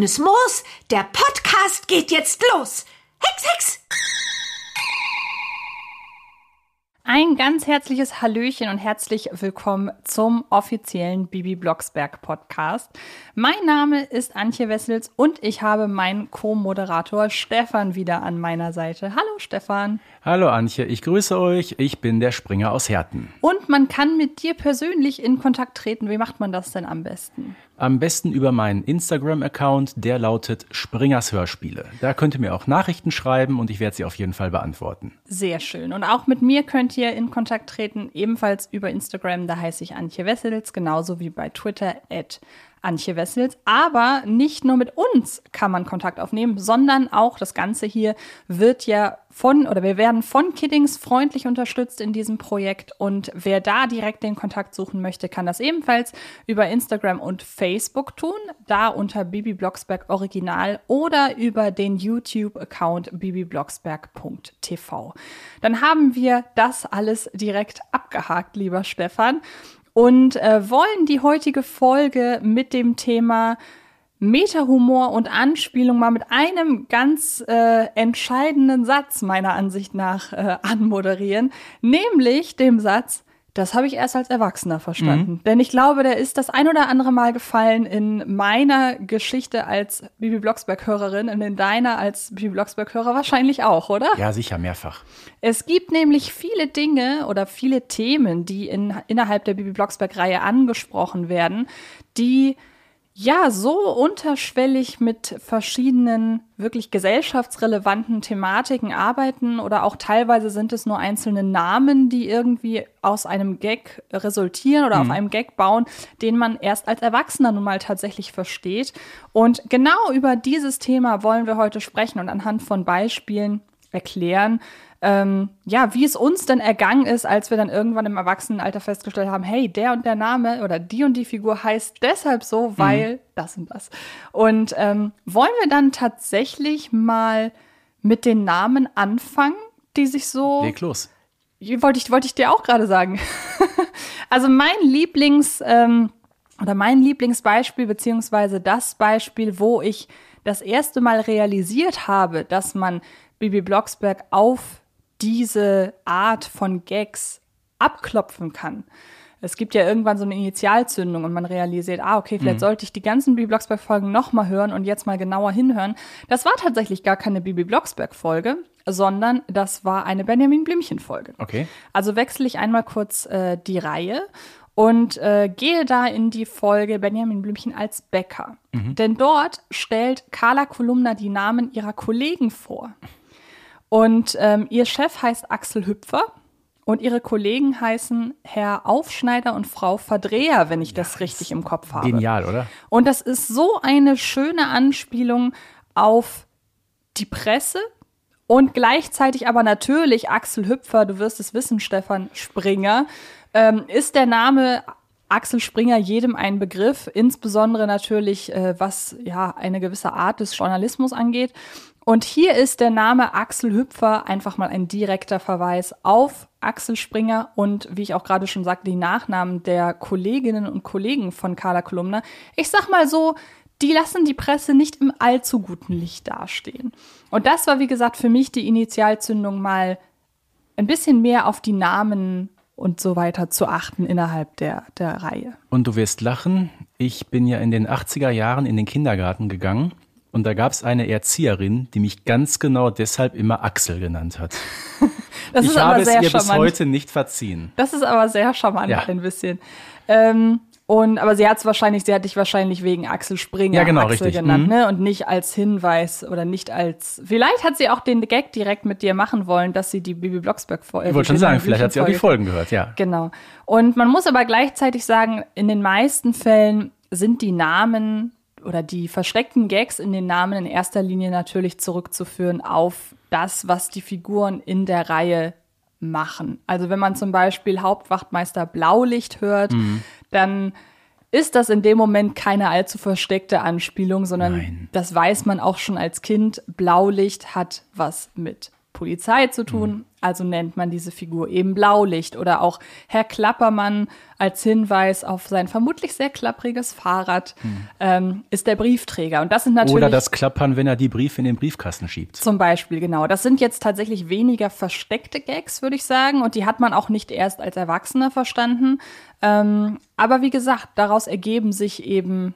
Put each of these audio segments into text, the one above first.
Grünes Moos, der Podcast geht jetzt los. Hex, Hex! Ein ganz herzliches Hallöchen und herzlich willkommen zum offiziellen Bibi Blocksberg Podcast. Mein Name ist Antje Wessels und ich habe meinen Co-Moderator Stefan wieder an meiner Seite. Hallo Stefan. Hallo Antje, ich grüße euch. Ich bin der Springer aus Herten. Und man kann mit dir persönlich in Kontakt treten. Wie macht man das denn am besten? Am besten über meinen Instagram-Account, der lautet Springers Hörspiele. Da könnt ihr mir auch Nachrichten schreiben und ich werde sie auf jeden Fall beantworten. Sehr schön. Und auch mit mir könnt ihr in Kontakt treten, ebenfalls über Instagram. Da heiße ich Antje Wessels, genauso wie bei Twitter at Antje Wessels. Aber nicht nur mit uns kann man Kontakt aufnehmen, sondern auch das Ganze hier wird ja von oder wir werden von Kiddings freundlich unterstützt in diesem Projekt. Und wer da direkt den Kontakt suchen möchte, kann das ebenfalls über Instagram und Facebook tun. Da unter Bibi Blocksberg Original oder über den YouTube-Account bibiblocksberg.tv. Dann haben wir das alles direkt abgehakt, lieber Stefan und äh, wollen die heutige Folge mit dem Thema Meta-Humor und Anspielung mal mit einem ganz äh, entscheidenden Satz meiner Ansicht nach äh, anmoderieren, nämlich dem Satz, das habe ich erst als Erwachsener verstanden. Mhm. Denn ich glaube, der ist das ein oder andere Mal gefallen in meiner Geschichte als Bibi Blocksberg-Hörerin und in deiner als Bibi Blocksberg-Hörer wahrscheinlich auch, oder? Ja, sicher, mehrfach. Es gibt nämlich viele Dinge oder viele Themen, die in, innerhalb der Bibi Blocksberg-Reihe angesprochen werden, die ja so unterschwellig mit verschiedenen wirklich gesellschaftsrelevanten Thematiken arbeiten oder auch teilweise sind es nur einzelne Namen, die irgendwie aus einem Gag resultieren oder mhm. auf einem Gag bauen, den man erst als Erwachsener nun mal tatsächlich versteht. Und genau über dieses Thema wollen wir heute sprechen und anhand von Beispielen erklären, ähm, ja, wie es uns denn ergangen ist, als wir dann irgendwann im Erwachsenenalter festgestellt haben, hey, der und der Name oder die und die Figur heißt deshalb so, weil mhm. das und das. Und ähm, wollen wir dann tatsächlich mal mit den Namen anfangen, die sich so. Leg los. Wollte ich, wollte ich dir auch gerade sagen. also mein Lieblings ähm, oder mein Lieblingsbeispiel beziehungsweise das Beispiel, wo ich das erste Mal realisiert habe, dass man Bibi Blocksberg auf diese Art von Gags abklopfen kann. Es gibt ja irgendwann so eine Initialzündung und man realisiert, ah, okay, vielleicht mhm. sollte ich die ganzen Bibi Blocksberg-Folgen nochmal hören und jetzt mal genauer hinhören. Das war tatsächlich gar keine Bibi Blocksberg-Folge, sondern das war eine Benjamin Blümchen-Folge. Okay. Also wechsle ich einmal kurz äh, die Reihe und äh, gehe da in die Folge Benjamin Blümchen als Bäcker. Mhm. Denn dort stellt Carla Kolumna die Namen ihrer Kollegen vor. Und ähm, ihr Chef heißt Axel Hüpfer und ihre Kollegen heißen Herr Aufschneider und Frau Verdreher, wenn ich das ja, richtig im Kopf habe. Genial, oder? Und das ist so eine schöne Anspielung auf die Presse und gleichzeitig aber natürlich Axel Hüpfer, du wirst es wissen, Stefan Springer, ähm, ist der Name Axel Springer jedem ein Begriff, insbesondere natürlich, äh, was ja eine gewisse Art des Journalismus angeht. Und hier ist der Name Axel Hüpfer einfach mal ein direkter Verweis auf Axel Springer und wie ich auch gerade schon sagte, die Nachnamen der Kolleginnen und Kollegen von Carla Kolumna. Ich sag mal so, die lassen die Presse nicht im allzu guten Licht dastehen. Und das war, wie gesagt, für mich die Initialzündung, mal ein bisschen mehr auf die Namen und so weiter zu achten innerhalb der, der Reihe. Und du wirst lachen, ich bin ja in den 80er Jahren in den Kindergarten gegangen und da gab es eine Erzieherin, die mich ganz genau deshalb immer Axel genannt hat. das ich ist habe aber sehr es ihr charmant. bis heute nicht verziehen. Das ist aber sehr charmant Ja. ein bisschen. Ähm, und aber sie hat es wahrscheinlich, sie hat dich wahrscheinlich wegen Axel Springer Ja, genau, Axel richtig. genannt, Mhm. ne? Und nicht als Hinweis oder nicht als. Vielleicht hat sie auch den Gag direkt mit dir machen wollen, dass sie die Bibi Blocksberg Folge. Ich wollte schon sagen, vielleicht hat sie auch die Folgen gehört, ja. Genau. Und man muss aber gleichzeitig sagen, in den meisten Fällen sind die Namen oder die versteckten Gags in den Namen in erster Linie natürlich zurückzuführen auf das, was die Figuren in der Reihe machen. Also wenn man zum Beispiel Hauptwachtmeister Blaulicht hört, dann ist das in dem Moment keine allzu versteckte Anspielung, sondern Nein. das weiß man auch schon als Kind. Blaulicht hat was mit Polizei zu tun, also nennt man diese Figur eben Blaulicht. Oder auch Herr Klappermann als Hinweis auf sein vermutlich sehr klappriges Fahrrad ähm, ist der Briefträger. Und das sind natürlich. Oder das Klappern, wenn er die Briefe in den Briefkasten schiebt. Zum Beispiel, genau. Das sind jetzt tatsächlich weniger versteckte Gags, würde ich sagen. Und die hat man auch nicht erst als Erwachsener verstanden. Ähm, aber wie gesagt, daraus ergeben sich eben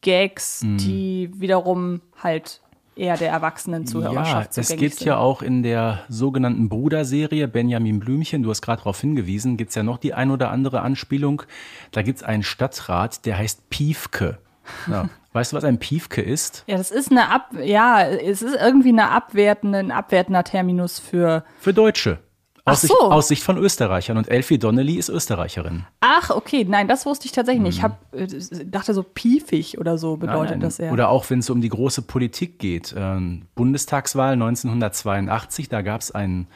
Gags, Mhm. die wiederum halt eher der erwachsenen Ja, Zuhörerschaft es zugänglich gibt sind. ja auch in der sogenannten Bruder-Serie Benjamin Blümchen, du hast gerade darauf hingewiesen, gibt's ja noch die ein oder andere Anspielung. Da gibt's einen Stadtrat, der heißt Piefke. Ja. weißt du, was ein Piefke ist? Ja, das ist eine Ab, ja, es ist irgendwie eine abwertende, ein abwertender Terminus für. Für Deutsche. Aus, Sicht, so. aus Sicht von Österreichern. Und Elfie Donnelly ist Österreicherin. Ach, okay, nein, das wusste ich tatsächlich nicht. Ich hab, äh, dachte so piefig oder so bedeutet Nein, das ja. Oder auch wenn es um die große Politik geht. Ähm, Bundestagswahl 1982, da gab es einen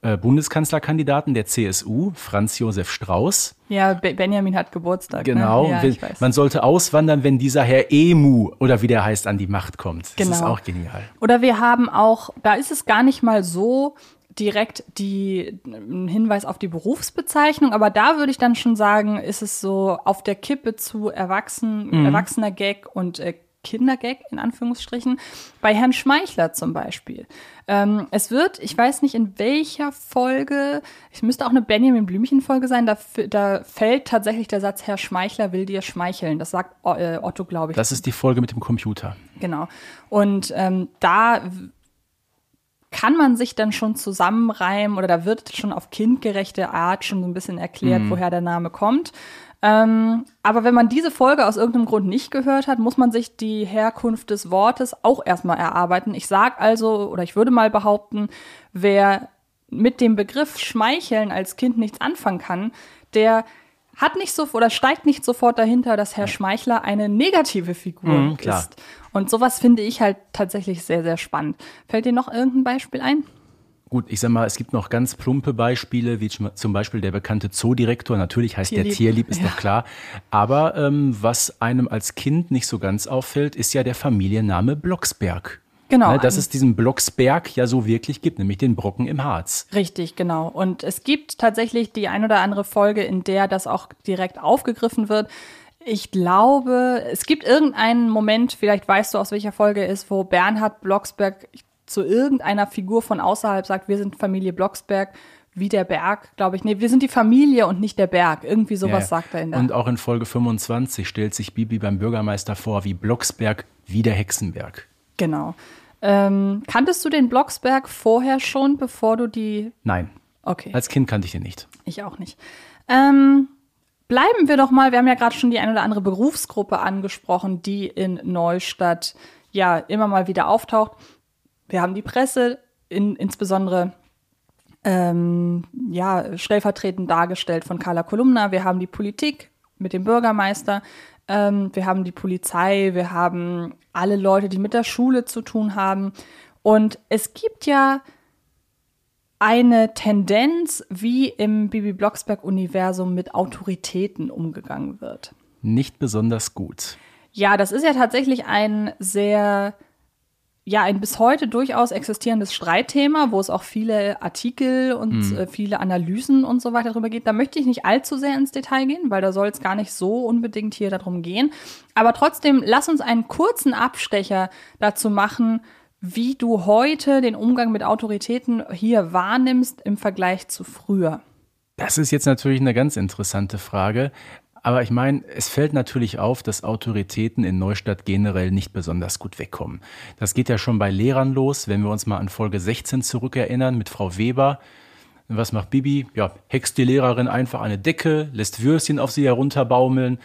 äh, Bundeskanzlerkandidaten der CSU, Franz Josef Strauß. ja, Be Benjamin hat Geburtstag. Genau. Ne? Ja, Wenn- man sollte auswandern, wenn dieser Herr Emu oder wie der heißt an die Macht kommt. Das ist Genau. auch genial. Oder wir haben auch, da ist es gar nicht mal so direkt die, ein Hinweis auf die Berufsbezeichnung, aber da würde ich dann schon sagen, ist es so auf der Kippe zu Erwachsen, Mhm. Erwachsener Gag und äh, Kindergag in Anführungsstrichen. Bei Herrn Schmeichler zum Beispiel. Ähm, es wird, ich weiß nicht in welcher Folge, es müsste auch eine Benjamin Blümchen-Folge sein, da, da fällt tatsächlich der Satz, Herr Schmeichler will dir schmeicheln. Das sagt äh, Otto, glaube ich. Das ist die Folge mit dem Computer. Genau. Und ähm, da kann man sich dann schon zusammenreimen oder da wird schon auf kindgerechte Art schon so ein bisschen erklärt, woher der Name kommt. Ähm, aber wenn man diese Folge aus irgendeinem Grund nicht gehört hat, muss man sich die Herkunft des Wortes auch erstmal erarbeiten. Ich sag also, oder ich würde mal behaupten, wer mit dem Begriff Schmeicheln als Kind nichts anfangen kann, der hat nicht so oder steigt nicht sofort dahinter, dass Herr Schmeichler eine negative Figur Mhm, ist. Und sowas finde ich halt tatsächlich sehr, sehr spannend. Fällt dir noch irgendein Beispiel ein? Gut, ich sag mal, es gibt noch ganz plumpe Beispiele, wie zum- Beispiel der bekannte Zoodirektor. Natürlich heißt der Tierlieb. Tierlieb, ist Ja. doch klar. Aber ähm, was einem als Kind nicht so ganz auffällt, ist ja der Familienname Blocksberg. Genau. Ne, dass es diesen Blocksberg ja so wirklich gibt, nämlich den Brocken im Harz. Richtig, genau. Und es gibt tatsächlich die ein oder andere Folge, in der das auch direkt aufgegriffen wird. Ich glaube, es gibt irgendeinen Moment, vielleicht weißt du, aus welcher Folge ist, wo Bernhard Blocksberg zu irgendeiner Figur von außerhalb sagt, wir sind Familie Blocksberg, wie der Berg, glaube ich. Nee, wir sind die Familie und nicht der Berg. Irgendwie sowas ja. sagt er in der. Und auch in Folge 25 stellt sich Bibi beim Bürgermeister vor wie Blocksberg, wie der Hexenberg. genau. Ähm, kanntest du den Blocksberg vorher schon, bevor du die. Nein, Okay. als Kind kannte ich den nicht. Ich auch nicht. Ähm, bleiben wir doch mal, wir haben ja gerade schon die eine oder andere Berufsgruppe angesprochen, die in Neustadt ja immer mal wieder auftaucht. Wir haben die Presse, in, insbesondere ähm, ja, stellvertretend dargestellt von Carla Kolumna. Wir haben die Politik mit dem Bürgermeister. Ähm, wir haben die Polizei. Wir haben alle Leute, die mit der Schule zu tun haben. Und es gibt ja eine Tendenz, wie im Bibi Blocksberg-Universum mit Autoritäten umgegangen wird. Nicht besonders gut. Ja, das ist ja tatsächlich ein sehr, ja, ein bis heute durchaus existierendes Streitthema, wo es auch viele Artikel und äh, viele Analysen und so weiter darüber geht. Da möchte ich nicht allzu sehr ins Detail gehen, weil da soll es gar nicht so unbedingt hier darum gehen. Aber trotzdem, lass uns einen kurzen Abstecher dazu machen, wie du heute den Umgang mit Autoritäten hier wahrnimmst im Vergleich zu früher. Das ist jetzt natürlich eine ganz interessante Frage. Aber ich meine, es fällt natürlich auf, dass Autoritäten in Neustadt generell nicht besonders gut wegkommen. Das geht ja schon bei Lehrern los, wenn wir uns mal an Folge 16 zurückerinnern mit Frau Weber. Was macht Bibi? Ja, hext die Lehrerin einfach eine Decke, lässt Würstchen auf sie herunterbaumeln.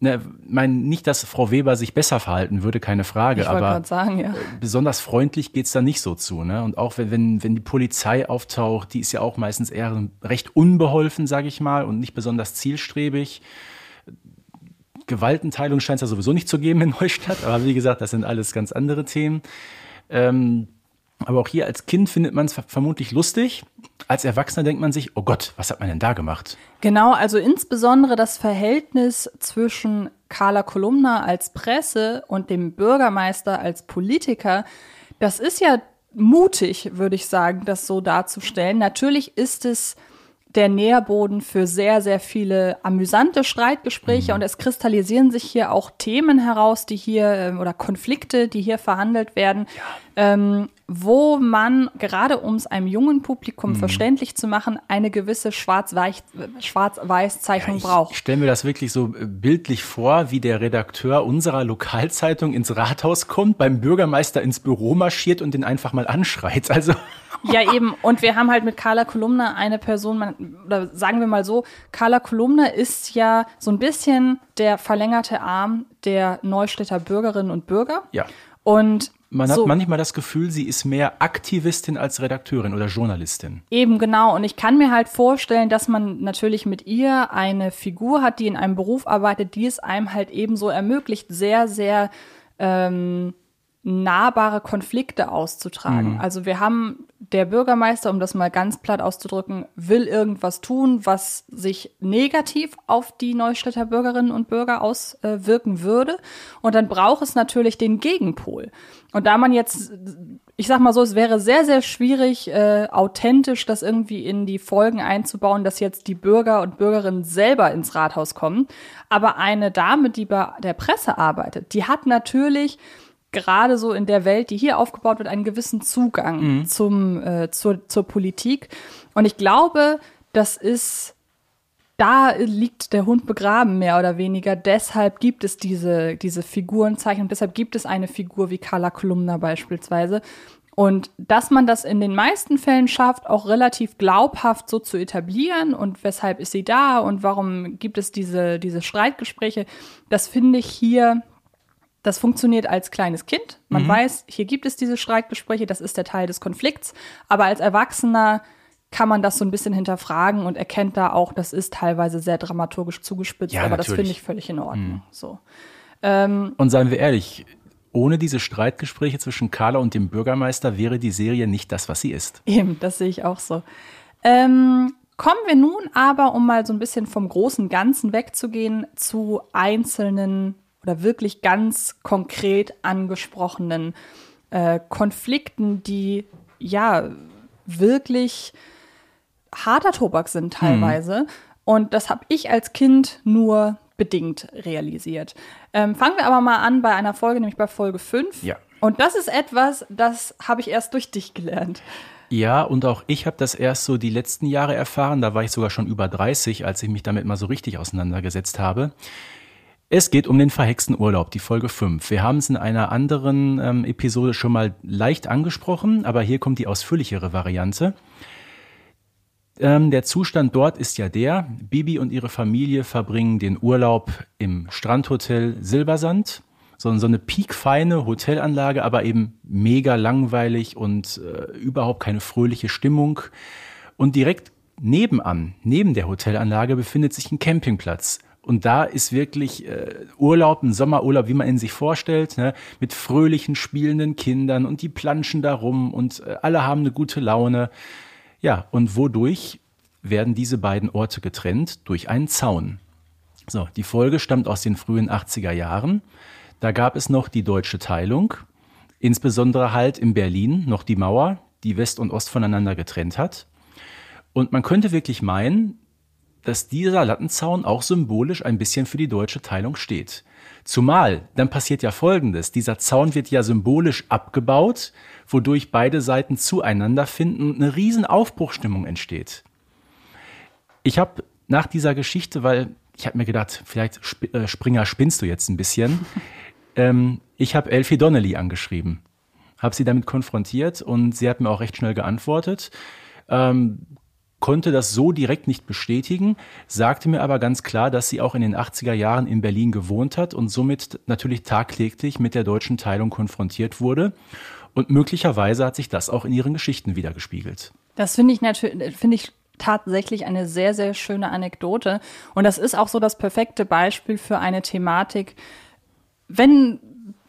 Ne, mein, nicht, dass Frau Weber sich besser verhalten würde, keine Frage, aber sagen, ja. besonders freundlich geht's da nicht so zu. Ne? Und auch wenn, wenn, wenn die Polizei auftaucht, die ist ja auch meistens eher recht unbeholfen, sage ich mal, und nicht besonders zielstrebig. Gewaltenteilung scheint es ja sowieso nicht zu geben in Neustadt, aber wie gesagt, das sind alles ganz andere Themen. Ähm, aber auch hier als Kind findet man es vermutlich lustig. Als Erwachsener denkt man sich, oh Gott, was hat man denn da gemacht? Genau, also insbesondere das Verhältnis zwischen Carla Kolumna als Presse und dem Bürgermeister als Politiker, das ist ja mutig, würde ich sagen, das so darzustellen. Natürlich ist es der Nährboden für sehr, sehr viele amüsante Streitgespräche mhm. und es kristallisieren sich hier auch Themen heraus, die hier ähm, oder Konflikte, die hier verhandelt werden, ja. Ähm, wo man, gerade um es einem jungen Publikum mhm. verständlich zu machen, eine gewisse Schwarz-Weiß-Zeichnung ja, braucht. Ich stelle mir das wirklich so äh, bildlich vor, wie der Redakteur unserer Lokalzeitung ins Rathaus kommt, beim Bürgermeister ins Büro marschiert und den einfach mal anschreit. Also ja, eben. Und wir haben halt mit Carla Kolumna eine Person, man, oder sagen wir mal so, Carla Kolumna ist ja so ein bisschen der verlängerte Arm der Neustädter Bürgerinnen und Bürger. Ja. Und man so, hat manchmal das Gefühl, sie ist mehr Aktivistin als Redakteurin oder Journalistin. Eben genau. Und ich kann mir halt vorstellen, dass man natürlich mit ihr eine Figur hat, die in einem Beruf arbeitet, die es einem halt ebenso ermöglicht, sehr, sehr ähm, nahbare Konflikte auszutragen. Mhm. Also wir haben der Bürgermeister, um das mal ganz platt auszudrücken, will irgendwas tun, was sich negativ auf die Neustädter Bürgerinnen und Bürger auswirken würde. Und dann braucht es natürlich den Gegenpol. Und da man jetzt, ich sag mal so, es wäre sehr, sehr schwierig, äh, authentisch das irgendwie in die Folgen einzubauen, dass jetzt die Bürger und Bürgerinnen selber ins Rathaus kommen. Aber eine Dame, die bei der Presse arbeitet, die hat natürlich gerade so in der Welt, die hier aufgebaut wird, einen gewissen Zugang mhm. zum, äh, zur, zur Politik. Und ich glaube, das ist, da liegt der Hund begraben, mehr oder weniger. Deshalb gibt es diese, diese Figurenzeichnung, deshalb gibt es eine Figur wie Carla Kolumna beispielsweise. Und dass man das in den meisten Fällen schafft, auch relativ glaubhaft so zu etablieren und weshalb ist sie da und warum gibt es diese, diese Streitgespräche, das finde ich hier das funktioniert als kleines Kind. Man mhm. weiß, hier gibt es diese Streitgespräche, das ist der Teil des Konflikts. Aber als Erwachsener kann man das so ein bisschen hinterfragen und erkennt da auch, das ist teilweise sehr dramaturgisch zugespitzt, ja, aber natürlich. das finde ich völlig in Ordnung. Mhm. So. Ähm, und seien wir ehrlich, ohne diese Streitgespräche zwischen Carla und dem Bürgermeister wäre die Serie nicht das, was sie ist. Eben, das sehe ich auch so. Ähm, kommen wir nun aber, um mal so ein bisschen vom großen Ganzen wegzugehen, zu einzelnen oder wirklich ganz konkret angesprochenen äh, Konflikten, die ja wirklich harter Tobak sind teilweise. Mhm. Und das habe ich als Kind nur bedingt realisiert. Ähm, fangen wir aber mal an bei einer Folge, nämlich bei Folge 5. Ja. Und das ist etwas, das habe ich erst durch dich gelernt. Ja, und auch ich habe das erst so die letzten Jahre erfahren. Da war ich sogar schon über 30, als ich mich damit mal so richtig auseinandergesetzt habe. Es geht um den verhexten Urlaub, die Folge 5. Wir haben es in einer anderen ähm, Episode schon mal leicht angesprochen, aber hier kommt die ausführlichere Variante. Ähm, der Zustand dort ist ja der, Bibi und ihre Familie verbringen den Urlaub im Strandhotel Silbersand. So, so eine piekfeine Hotelanlage, aber eben mega langweilig und äh, überhaupt keine fröhliche Stimmung. Und direkt nebenan, neben der Hotelanlage, befindet sich ein Campingplatz und da ist wirklich äh, Urlaub, ein Sommerurlaub, wie man ihn sich vorstellt, ne? mit fröhlichen, spielenden Kindern und die planschen da rum und äh, alle haben eine gute Laune. Ja, und wodurch werden diese beiden Orte getrennt? Durch einen Zaun. So, die Folge stammt aus den frühen 80er Jahren. Da gab es noch die deutsche Teilung, insbesondere halt in Berlin noch die Mauer, die West und Ost voneinander getrennt hat. Und man könnte wirklich meinen, dass dieser Lattenzaun auch symbolisch ein bisschen für die deutsche Teilung steht. Zumal, dann passiert ja Folgendes. Dieser Zaun wird ja symbolisch abgebaut, wodurch beide Seiten zueinander finden und eine riesen Aufbruchstimmung entsteht. Ich habe nach dieser Geschichte, weil ich habe mir gedacht, vielleicht Sp äh, Springer spinnst du jetzt ein bisschen, ähm, ich habe Elfie Donnelly angeschrieben, habe sie damit konfrontiert und sie hat mir auch recht schnell geantwortet. Ähm, konnte das so direkt nicht bestätigen, sagte mir aber ganz klar, dass sie auch in den 80er Jahren in Berlin gewohnt hat und somit natürlich tagtäglich mit der deutschen Teilung konfrontiert wurde. Und möglicherweise hat sich das auch in ihren Geschichten wiedergespiegelt. Das finde ich natürlich, finde ich tatsächlich eine sehr, sehr schöne Anekdote. Und das ist auch so das perfekte Beispiel für eine Thematik. Wenn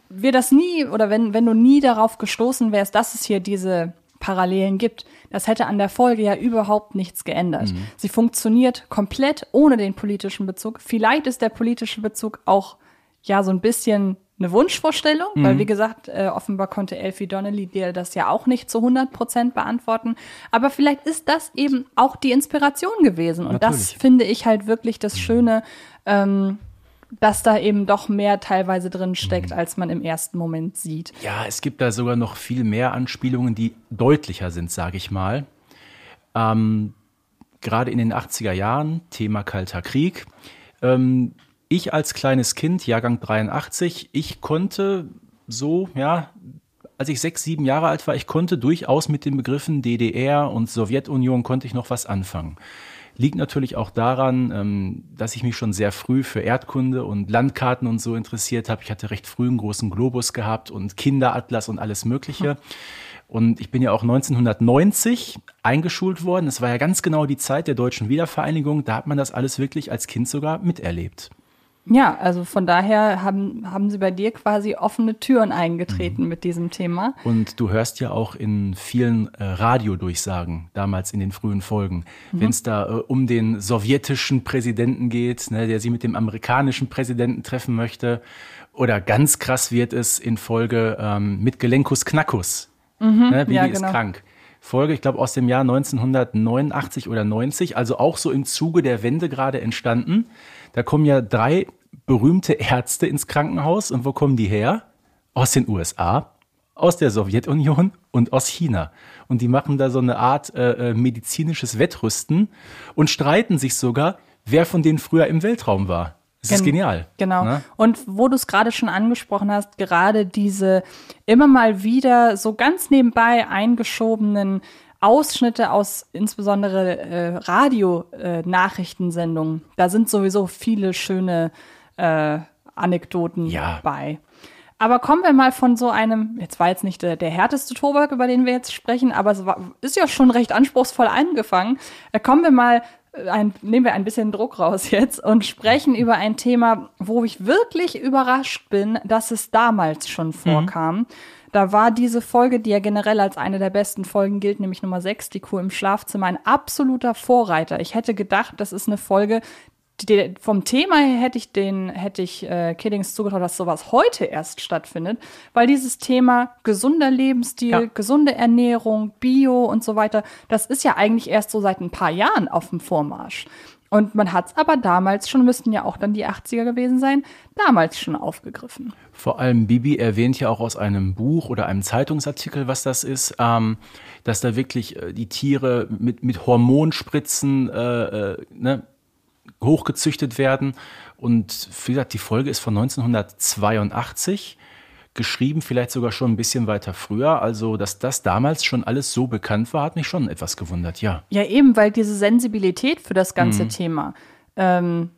wir das nie oder wenn, wenn du nie darauf gestoßen wärst, dass es hier diese Parallelen gibt. Das hätte an der Folge ja überhaupt nichts geändert. Mhm. Sie funktioniert komplett ohne den politischen Bezug. Vielleicht ist der politische Bezug auch ja so ein bisschen eine Wunschvorstellung, mhm. weil wie gesagt, äh, offenbar konnte Elfie Donnelly dir das ja auch nicht zu 100 Prozent beantworten. Aber vielleicht ist das eben auch die Inspiration gewesen. Und Natürlich. das finde ich halt wirklich das mhm. Schöne, ähm, dass da eben doch mehr teilweise drin steckt, mhm. als man im ersten Moment sieht. Ja, es gibt da sogar noch viel mehr Anspielungen, die deutlicher sind, sage ich mal. Ähm, Gerade in den 80er Jahren, Thema Kalter Krieg. Ähm, ich als kleines Kind, Jahrgang 83, ich konnte so, ja, als ich sechs, sieben Jahre alt war, ich konnte durchaus mit den Begriffen DDR und Sowjetunion konnte ich noch was anfangen. Liegt natürlich auch daran, ähm, dass ich mich schon sehr früh für Erdkunde und Landkarten und so interessiert habe. Ich hatte recht früh einen großen Globus gehabt und Kinderatlas und alles Mögliche. Und ich bin ja auch 1990 eingeschult worden. Das war ja ganz genau die Zeit der deutschen Wiedervereinigung. Da hat man das alles wirklich als Kind sogar miterlebt. Ja, also von daher haben, haben sie bei dir quasi offene Türen eingetreten mhm. mit diesem Thema. Und du hörst ja auch in vielen äh, Radiodurchsagen, damals in den frühen Folgen, mhm. wenn es da äh, um den sowjetischen Präsidenten geht, ne, der sie mit dem amerikanischen Präsidenten treffen möchte. Oder ganz krass wird es in Folge ähm, mit Gelenkus Knackus. Mhm, ne, Bibi ja, genau. ist krank. Folge, ich glaube, aus dem Jahr 1989 oder 90, also auch so im Zuge der Wende gerade entstanden. Da kommen ja drei berühmte Ärzte ins Krankenhaus. Und wo kommen die her? Aus den USA, aus der Sowjetunion und aus China. Und die machen da so eine Art äh, äh, medizinisches Wettrüsten und streiten sich sogar, wer von denen früher im Weltraum war. Das ist genial. Genau. Ne? Und wo du es gerade schon angesprochen hast, gerade diese immer mal wieder so ganz nebenbei eingeschobenen Ausschnitte aus insbesondere äh, Radio-Nachrichtensendungen. Äh, da sind sowieso viele schöne äh, Anekdoten ja. bei. Aber kommen wir mal von so einem, jetzt war jetzt nicht der, der härteste Tobak, über den wir jetzt sprechen, aber es war, ist ja schon recht anspruchsvoll angefangen. Äh, kommen wir mal, ein, nehmen wir ein bisschen Druck raus jetzt und sprechen über ein Thema, wo ich wirklich überrascht bin, dass es damals schon mhm. vorkam. Mhm. Da war diese Folge, die ja generell als eine der besten Folgen gilt, nämlich Nummer 6, die Kuh im Schlafzimmer, ein absoluter Vorreiter. Ich hätte gedacht, das ist eine Folge, die, vom Thema her hätte ich den, hätte ich äh, Kiddings zugetraut, dass sowas heute erst stattfindet, weil dieses Thema gesunder Lebensstil, ja. gesunde Ernährung, Bio und so weiter, das ist ja eigentlich erst so seit ein paar Jahren auf dem Vormarsch. Und man hat es aber damals schon, müssten ja auch dann die 80er gewesen sein, damals schon aufgegriffen. Vor allem Bibi erwähnt ja auch aus einem Buch oder einem Zeitungsartikel, was das ist, ähm, dass da wirklich äh, die Tiere mit, mit Hormonspritzen äh, äh, ne, hochgezüchtet werden. Und wie gesagt, die Folge ist von 1982 geschrieben, vielleicht sogar schon ein bisschen weiter früher. Also, dass das damals schon alles so bekannt war, hat mich schon etwas gewundert, ja. Ja, eben, weil diese Sensibilität für das ganze mhm. Thema ähm,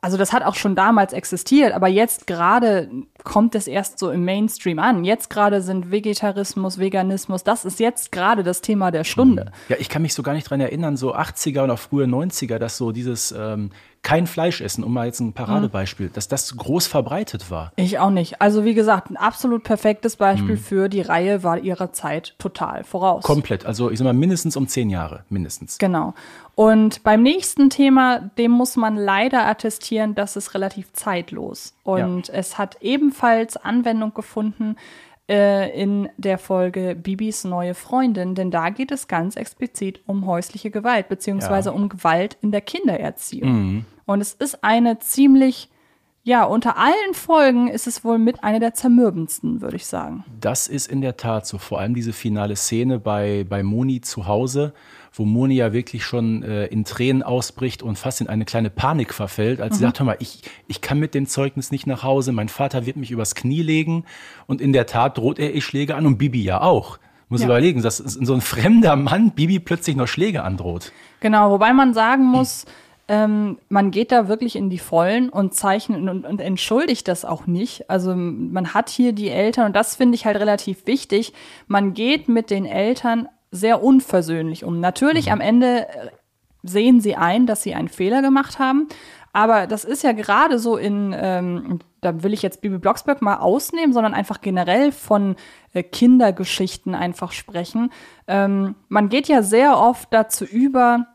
also das hat auch schon damals existiert, aber jetzt gerade kommt es erst so im Mainstream an. Jetzt gerade sind Vegetarismus, Veganismus, das ist jetzt gerade das Thema der Stunde. Ja, ich kann mich so gar nicht dran erinnern, so 80er und auch frühe 90er, dass so dieses ähm, kein Fleisch essen, um mal jetzt ein Paradebeispiel, mhm. dass das groß verbreitet war. Ich auch nicht. Also wie gesagt, ein absolut perfektes Beispiel mhm. für die Reihe war ihrer Zeit total voraus. Komplett. Also ich sag mal mindestens um zehn Jahre, mindestens. Genau. Und beim nächsten Thema, dem muss man leider attestieren, das ist relativ zeitlos. Und ja. es hat ebenfalls Anwendung gefunden äh, in der Folge Bibis neue Freundin, denn da geht es ganz explizit um häusliche Gewalt, beziehungsweise ja. um Gewalt in der Kindererziehung. Mhm. Und es ist eine ziemlich ja, unter allen Folgen ist es wohl mit einer der zermürbendsten, würde ich sagen. Das ist in der Tat so. Vor allem diese finale Szene bei, bei Moni zu Hause, wo Moni ja wirklich schon äh, in Tränen ausbricht und fast in eine kleine Panik verfällt, als mhm. sie sagt, hör mal, ich, ich kann mit dem Zeugnis nicht nach Hause, mein Vater wird mich übers Knie legen und in der Tat droht er ihr Schläge an und Bibi ja auch. Muss ja. überlegen, dass so ein fremder Mann Bibi plötzlich noch Schläge androht. Genau, wobei man sagen muss, ähm, man geht da wirklich in die Vollen und zeichnet und, und entschuldigt das auch nicht. Also man hat hier die Eltern und das finde ich halt relativ wichtig. Man geht mit den Eltern sehr unversöhnlich um. Natürlich mhm. am Ende äh, sehen sie ein, dass sie einen Fehler gemacht haben. Aber das ist ja gerade so in, ähm, da will ich jetzt Bibi Blocksberg mal ausnehmen, sondern einfach generell von äh, Kindergeschichten einfach sprechen. Ähm, man geht ja sehr oft dazu über,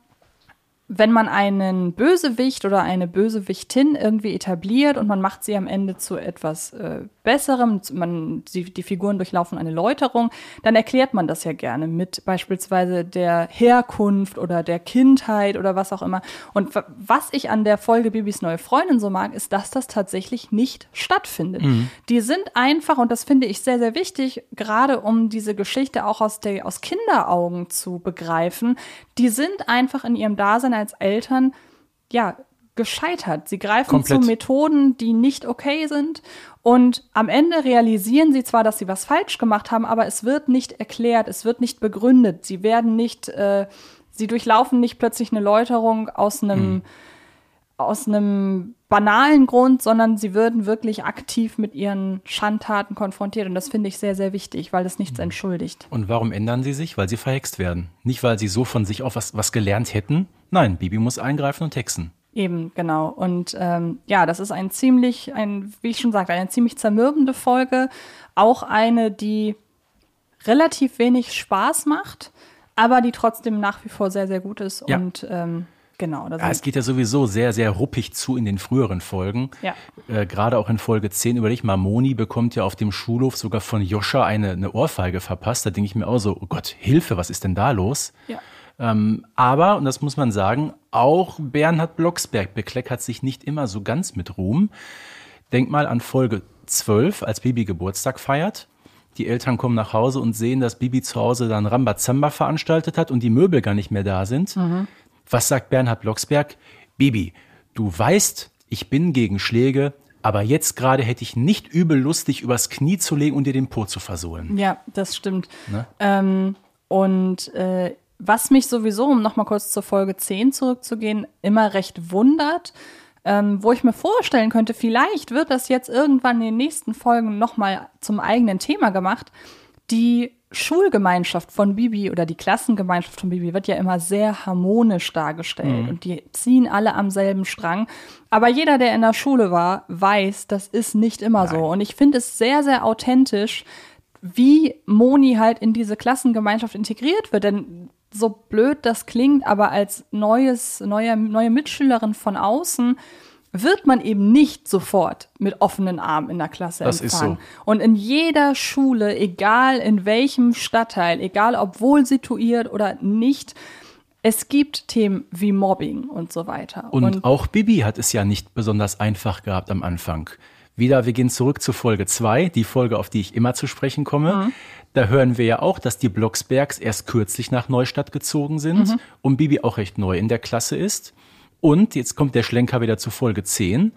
wenn man einen Bösewicht oder eine Bösewichtin irgendwie etabliert und man macht sie am Ende zu etwas äh, Besserem, man, die, die Figuren durchlaufen eine Läuterung, dann erklärt man das ja gerne mit beispielsweise der Herkunft oder der Kindheit oder was auch immer. Und was ich an der Folge Bibis neue Freundin so mag, ist, dass das tatsächlich nicht stattfindet. Mhm. Die sind einfach, und das finde ich sehr, sehr wichtig, gerade um diese Geschichte auch aus, der, aus Kinderaugen zu begreifen, die sind einfach in ihrem Dasein als Eltern, ja, gescheitert. Sie greifen Komplett. zu Methoden, die nicht okay sind. Und am Ende realisieren sie zwar, dass sie was falsch gemacht haben, aber es wird nicht erklärt, es wird nicht begründet. Sie werden nicht, äh, sie durchlaufen nicht plötzlich eine Läuterung aus einem, mhm. aus einem banalen Grund, sondern sie würden wirklich aktiv mit ihren Schandtaten konfrontiert. Und das finde ich sehr, sehr wichtig, weil das nichts mhm. entschuldigt. Und warum ändern sie sich? Weil sie verhext werden. Nicht, weil sie so von sich auf was, was gelernt hätten. Nein, Bibi muss eingreifen und hexen. Eben, genau. Und ähm, ja, das ist ein ziemlich, ein, wie ich schon sagte, eine ziemlich zermürbende Folge. Auch eine, die relativ wenig Spaß macht, aber die trotzdem nach wie vor sehr, sehr gut ist. Ja. Und ähm, Genau. Ja, es geht ja sowieso sehr, sehr ruppig zu in den früheren Folgen. Ja. Äh, Gerade auch in Folge 10, überleg mal, Moni bekommt ja auf dem Schulhof sogar von Joscha eine, eine Ohrfeige verpasst. Da denke ich mir auch so, oh Gott, Hilfe, was ist denn da los? Ja. Ähm, aber, und das muss man sagen, auch Bernhard Blocksberg bekleckert sich nicht immer so ganz mit Ruhm. Denk mal an Folge 12, als Bibi Geburtstag feiert. Die Eltern kommen nach Hause und sehen, dass Bibi zu Hause dann Rambazamba veranstaltet hat und die Möbel gar nicht mehr da sind. Mhm. Was sagt Bernhard Blocksberg? Bibi, du weißt, ich bin gegen Schläge, aber jetzt gerade hätte ich nicht übel Lust, dich übers Knie zu legen und dir den Po zu versohlen. Ja, das stimmt. Ne? Ähm, und äh, was mich sowieso, um nochmal kurz zur Folge 10 zurückzugehen, immer recht wundert, ähm, wo ich mir vorstellen könnte, vielleicht wird das jetzt irgendwann in den nächsten Folgen nochmal zum eigenen Thema gemacht. Die Schulgemeinschaft von Bibi oder die Klassengemeinschaft von Bibi wird ja immer sehr harmonisch dargestellt mhm. und die ziehen alle am selben Strang. Aber jeder, der in der Schule war, weiß, das ist nicht immer Nein. so. Und ich finde es sehr, sehr authentisch, wie Moni halt in diese Klassengemeinschaft integriert wird. Denn so blöd das klingt, aber als neues, neue, neue Mitschülerin von außen wird man eben nicht sofort mit offenen Armen in der Klasse das empfangen. Ist so. Und in jeder Schule, egal in welchem Stadtteil, egal ob wohl situiert oder nicht, es gibt Themen wie Mobbing und so weiter. Und, und auch Bibi hat es ja nicht besonders einfach gehabt am Anfang. Wieder, wir gehen zurück zu Folge 2, die Folge, auf die ich immer zu sprechen komme. Mhm. Da hören wir ja auch, dass die Blocksbergs erst kürzlich nach Neustadt gezogen sind mhm. und Bibi auch recht neu in der Klasse ist. Und jetzt kommt der Schlenker wieder zu Folge 10.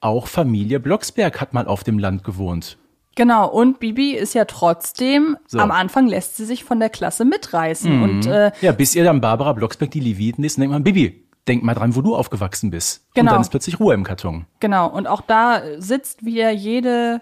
Auch Familie Blocksberg hat mal auf dem Land gewohnt. Genau, und Bibi ist ja trotzdem, so. am Anfang lässt sie sich von der Klasse mitreißen. Mhm. Und, äh, ja, bis ihr dann Barbara Blocksberg die Leviten ist, denkt man, Bibi, denk mal dran, wo du aufgewachsen bist. Genau. Und dann ist plötzlich Ruhe im Karton. Genau, und auch da sitzt wieder jede,